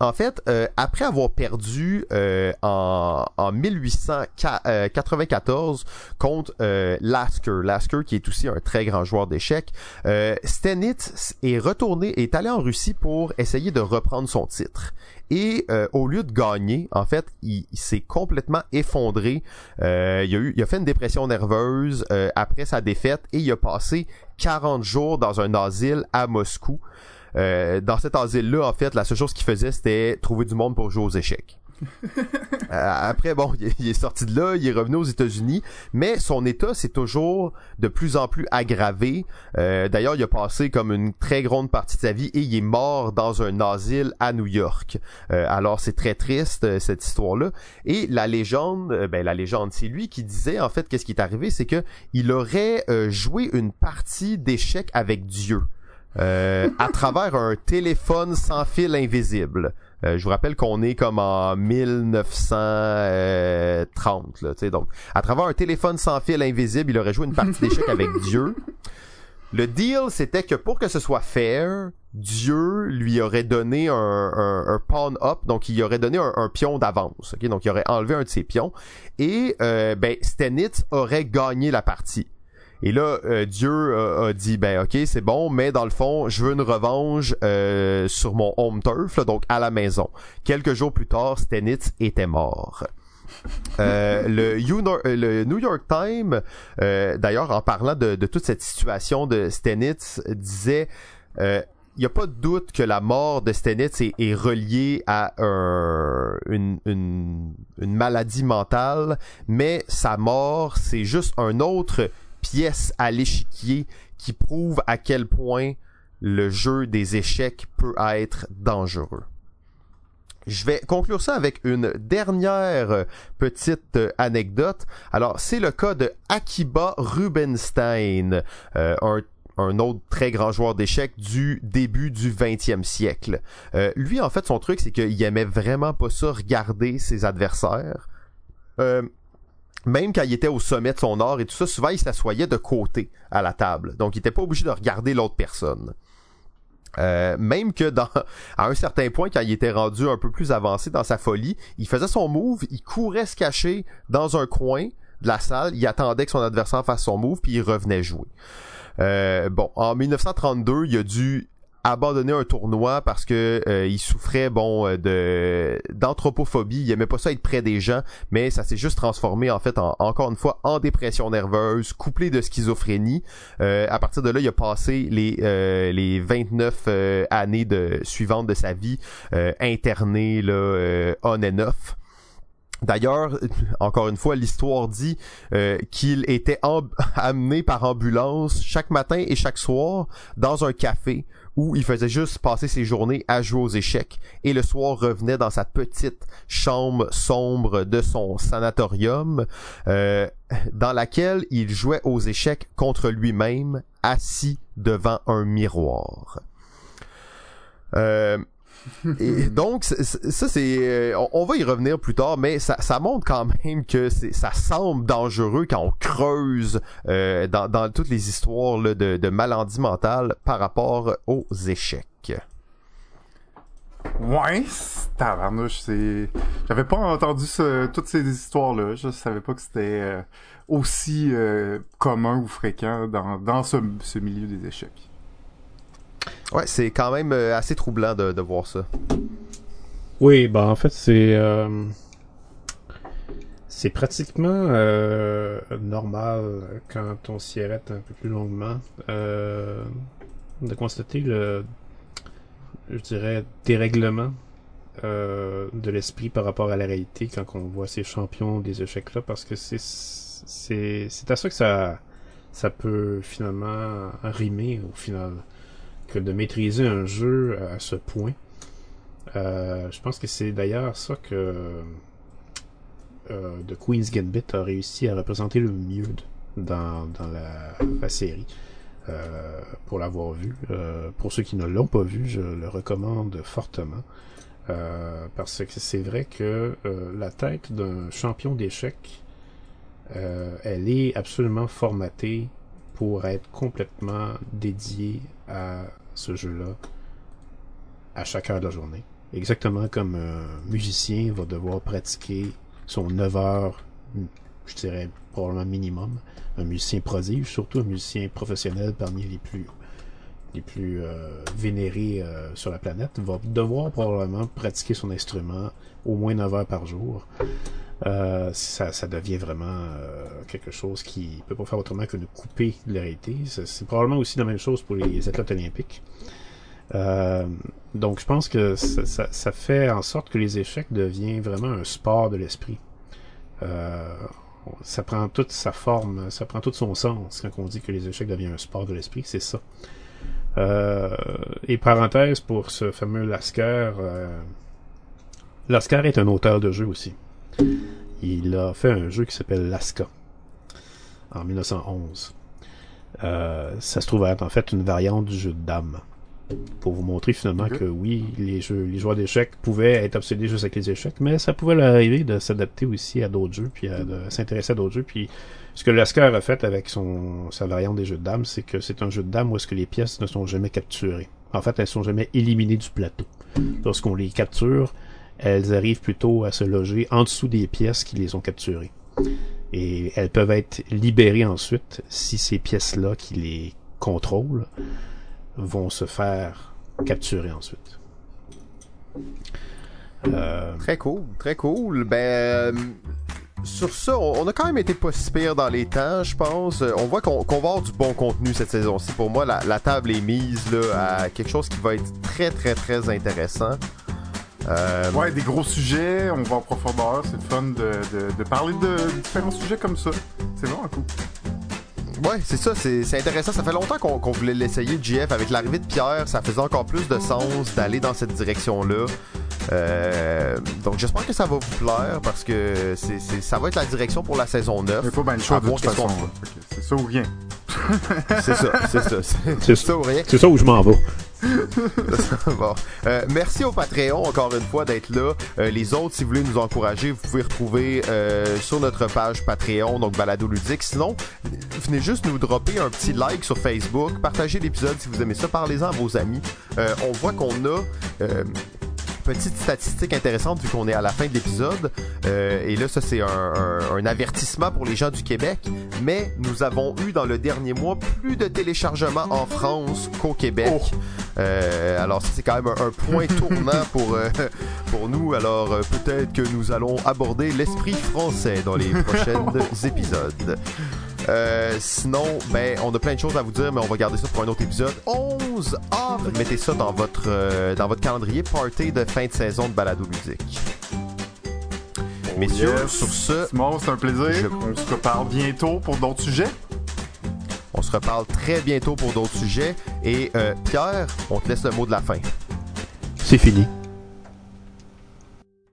En fait, euh, après avoir perdu en, en 1894 contre Lasker, Lasker qui est aussi un très grand joueur d'échecs, Stenitz est retourné, est allé en Russie pour essayer de reprendre son titre. Et euh, au lieu de gagner, en fait, il, s'est complètement effondré. Euh, il, a fait une dépression nerveuse euh, après sa défaite et il a passé 40 jours dans un asile à Moscou. Dans cet asile-là, en fait, la seule chose qu'il faisait, c'était trouver du monde pour jouer aux échecs. Euh, après, bon, il est sorti de là, il est revenu aux États-Unis, mais son état s'est toujours de plus en plus aggravé. Euh, d'ailleurs, il a passé comme une très grande partie de sa vie et il est mort dans un asile à New York. Euh, alors, c'est très triste cette histoire-là. Et la légende, ben la légende, c'est lui qui disait en fait qu'est-ce qui est arrivé, c'est que il aurait joué une partie d'échecs avec Dieu. À travers un téléphone sans fil invisible. Euh, je vous rappelle qu'on est comme en 1930, là, donc à travers un téléphone sans fil invisible, il aurait joué une partie d'échecs avec Dieu. Le deal, c'était que pour que ce soit fair, Dieu lui aurait donné un, pawn up, donc il aurait donné un, pion d'avance. Donc il aurait enlevé un de ses pions et euh, ben Stenitz aurait gagné la partie. Et là, euh, Dieu a, dit, ben ok, c'est bon, mais dans le fond, je veux une revanche euh, sur mon home turf, donc à la maison. Quelques jours plus tard, Stenitz était mort. Euh, le, le, New York Times, d'ailleurs, en parlant de, toute cette situation de Stenitz, disait il n'y a pas de doute que la mort de Stenitz est, est reliée à une, une, une, maladie mentale, mais sa mort, c'est juste un autre pièce à l'échiquier qui prouve à quel point le jeu des échecs peut être dangereux. Je vais conclure ça avec une dernière petite anecdote. Alors, c'est le cas de Akiba Rubinstein, euh, un autre très grand joueur d'échecs du début du 20e siècle. Euh, lui, en fait, son truc, c'est qu'il aimait vraiment pas ça regarder ses adversaires. Euh, même quand il était au sommet de son art et tout ça, souvent il s'assoyait de côté à la table. Donc il était pas obligé de regarder l'autre personne. Euh, même que à un certain point, quand il était rendu un peu plus avancé dans sa folie, il faisait son move, il courait se cacher dans un coin de la salle, il attendait que son adversaire fasse son move, puis il revenait jouer. Euh, bon, en 1932, il a dû abandonner un tournoi parce que euh, il souffrait bon euh, de d'anthropophobie, il aimait pas ça être près des gens, mais ça s'est juste transformé en fait en, encore une fois en dépression nerveuse, couplé de schizophrénie. Euh, à partir de là, il a passé les les 29 années de suivantes de sa vie interné là on and off. D'ailleurs, encore une fois, l'histoire dit qu'il était amené par ambulance chaque matin et chaque soir dans un café où il faisait juste passer ses journées à jouer aux échecs et le soir revenait dans sa petite chambre sombre de son sanatorium euh, dans laquelle il jouait aux échecs contre lui-même assis devant un miroir. Euh, donc, ça, c'est... Euh, on, va y revenir plus tard, mais ça, montre quand même que ça semble dangereux quand on creuse euh, dans, toutes les histoires de, de maladies mentales par rapport aux échecs. Ouais, tabarnouche, c'est... J'avais pas entendu toutes ces histoires-là. Je savais pas que c'était euh, aussi commun ou fréquent dans, ce milieu des échecs. Ouais, c'est quand même euh, assez troublant de, voir ça. Oui, bah en fait c'est euh, c'est pratiquement euh, normal quand on s'y arrête un peu plus longuement de constater le je dirais dérèglement de l'esprit par rapport à la réalité quand on voit ces champions des échecs là parce que c'est c'est c'est à ça que ça ça peut finalement rimer au final que de maîtriser un jeu à ce point. Euh, je pense que c'est d'ailleurs ça que euh, The Queen's Gambit a réussi à représenter le mieux dans, dans la, série. Euh, pour l'avoir vu. Euh, pour ceux qui ne l'ont pas vu, je le recommande fortement. Euh, parce que c'est vrai que la tête d'un champion d'échecs, elle est absolument formatée pour être complètement dédiée à ce jeu-là à chaque heure de la journée. Exactement comme un musicien va devoir pratiquer son 9 heures, je dirais probablement minimum. Un musicien prodige, surtout un musicien professionnel parmi les plus les plus euh, vénérés euh, sur la planète, va devoir probablement pratiquer son instrument au moins 9 heures par jour. Euh, ça, ça devient vraiment quelque chose qui peut pas faire autrement que de couper de la. C'est probablement aussi la même chose pour les athlètes olympiques. donc je pense que ça, ça, fait en sorte que les échecs deviennent vraiment un sport de l'esprit. ça prend toute sa forme, ça prend tout son sens quand on dit que les échecs deviennent un sport de l'esprit, c'est ça. Euh, et parenthèse pour ce fameux Lasker. Euh, Lasker est un auteur de jeu aussi. Il a fait un jeu qui s'appelle Laska en 1911. Euh, ça se trouve être en fait une variante du jeu de dames pour vous montrer finalement que oui, les jeux, les joueurs d'échecs pouvaient être obsédés juste avec les échecs, mais ça pouvait leur arriver de s'adapter aussi à d'autres jeux, puis de s'intéresser à d'autres jeux, puis ce que Lasker a fait avec son sa variante des jeux de dames, c'est que c'est un jeu de dames où est-ce que les pièces ne sont jamais capturées. En fait, elles sont jamais éliminées du plateau. Lorsqu'on les capture, elles arrivent plutôt à se loger en dessous des pièces qui les ont capturées. Et elles peuvent être libérées ensuite si ces pièces-là qui les contrôlent vont se faire capturer ensuite. Euh... Très cool, très cool. Ben, sur ça, on, a quand même été pas si pire dans les temps, je pense. Euh, on voit qu'on va avoir du bon contenu cette saison-ci. Pour moi, la, table est mise là, à quelque chose qui va être très, très, très intéressant. Euh... Ouais, des gros sujets, on va en profondeur. C'est le fun de, de, parler de différents sujets comme ça. C'est vraiment cool. Ouais, c'est ça, c'est intéressant. Ça fait longtemps qu'on voulait l'essayer, GF. Avec l'arrivée de Pierre, ça faisait encore plus de sens d'aller dans cette direction-là. Euh, donc j'espère que ça va vous plaire parce que c'est ça va être la direction pour la saison 9. Il faut bien le choix de toute façon. C'est ça ou rien. c'est ça, c'est ça. C'est ça ou rien. C'est ça où je m'en vais. bon. Euh, merci au Patreon encore une fois d'être là. Euh, les autres, si vous voulez nous encourager, vous pouvez retrouver euh, sur notre page Patreon, donc Balado Ludique. Sinon, venez juste nous dropper un petit like sur Facebook, partagez l'épisode si vous aimez ça, parlez-en à vos amis. Euh, on voit qu'on a petite statistique intéressante vu qu'on est à la fin de l'épisode. Euh, et là, ça c'est un, un, un, avertissement pour les gens du Québec. Mais nous avons eu dans le dernier mois plus de téléchargements en France qu'au Québec. Oh. Euh, alors ça c'est quand même un, un point tournant pour euh, pour nous. Alors peut-être que nous allons aborder l'esprit français dans les prochains épisodes. Euh, sinon, ben, on a plein de choses à vous dire, mais on va garder ça pour un autre épisode. 11 avril. Mettez ça dans votre, euh, dans votre calendrier party de fin de saison de balado ludique. Messieurs, yes. sur ce, Simon, c'est un plaisir. Je- On se reparle bientôt pour d'autres sujets. on se reparle très bientôt pour d'autres sujets. Et euh, Pierre, on te laisse le mot de la fin. C'est fini.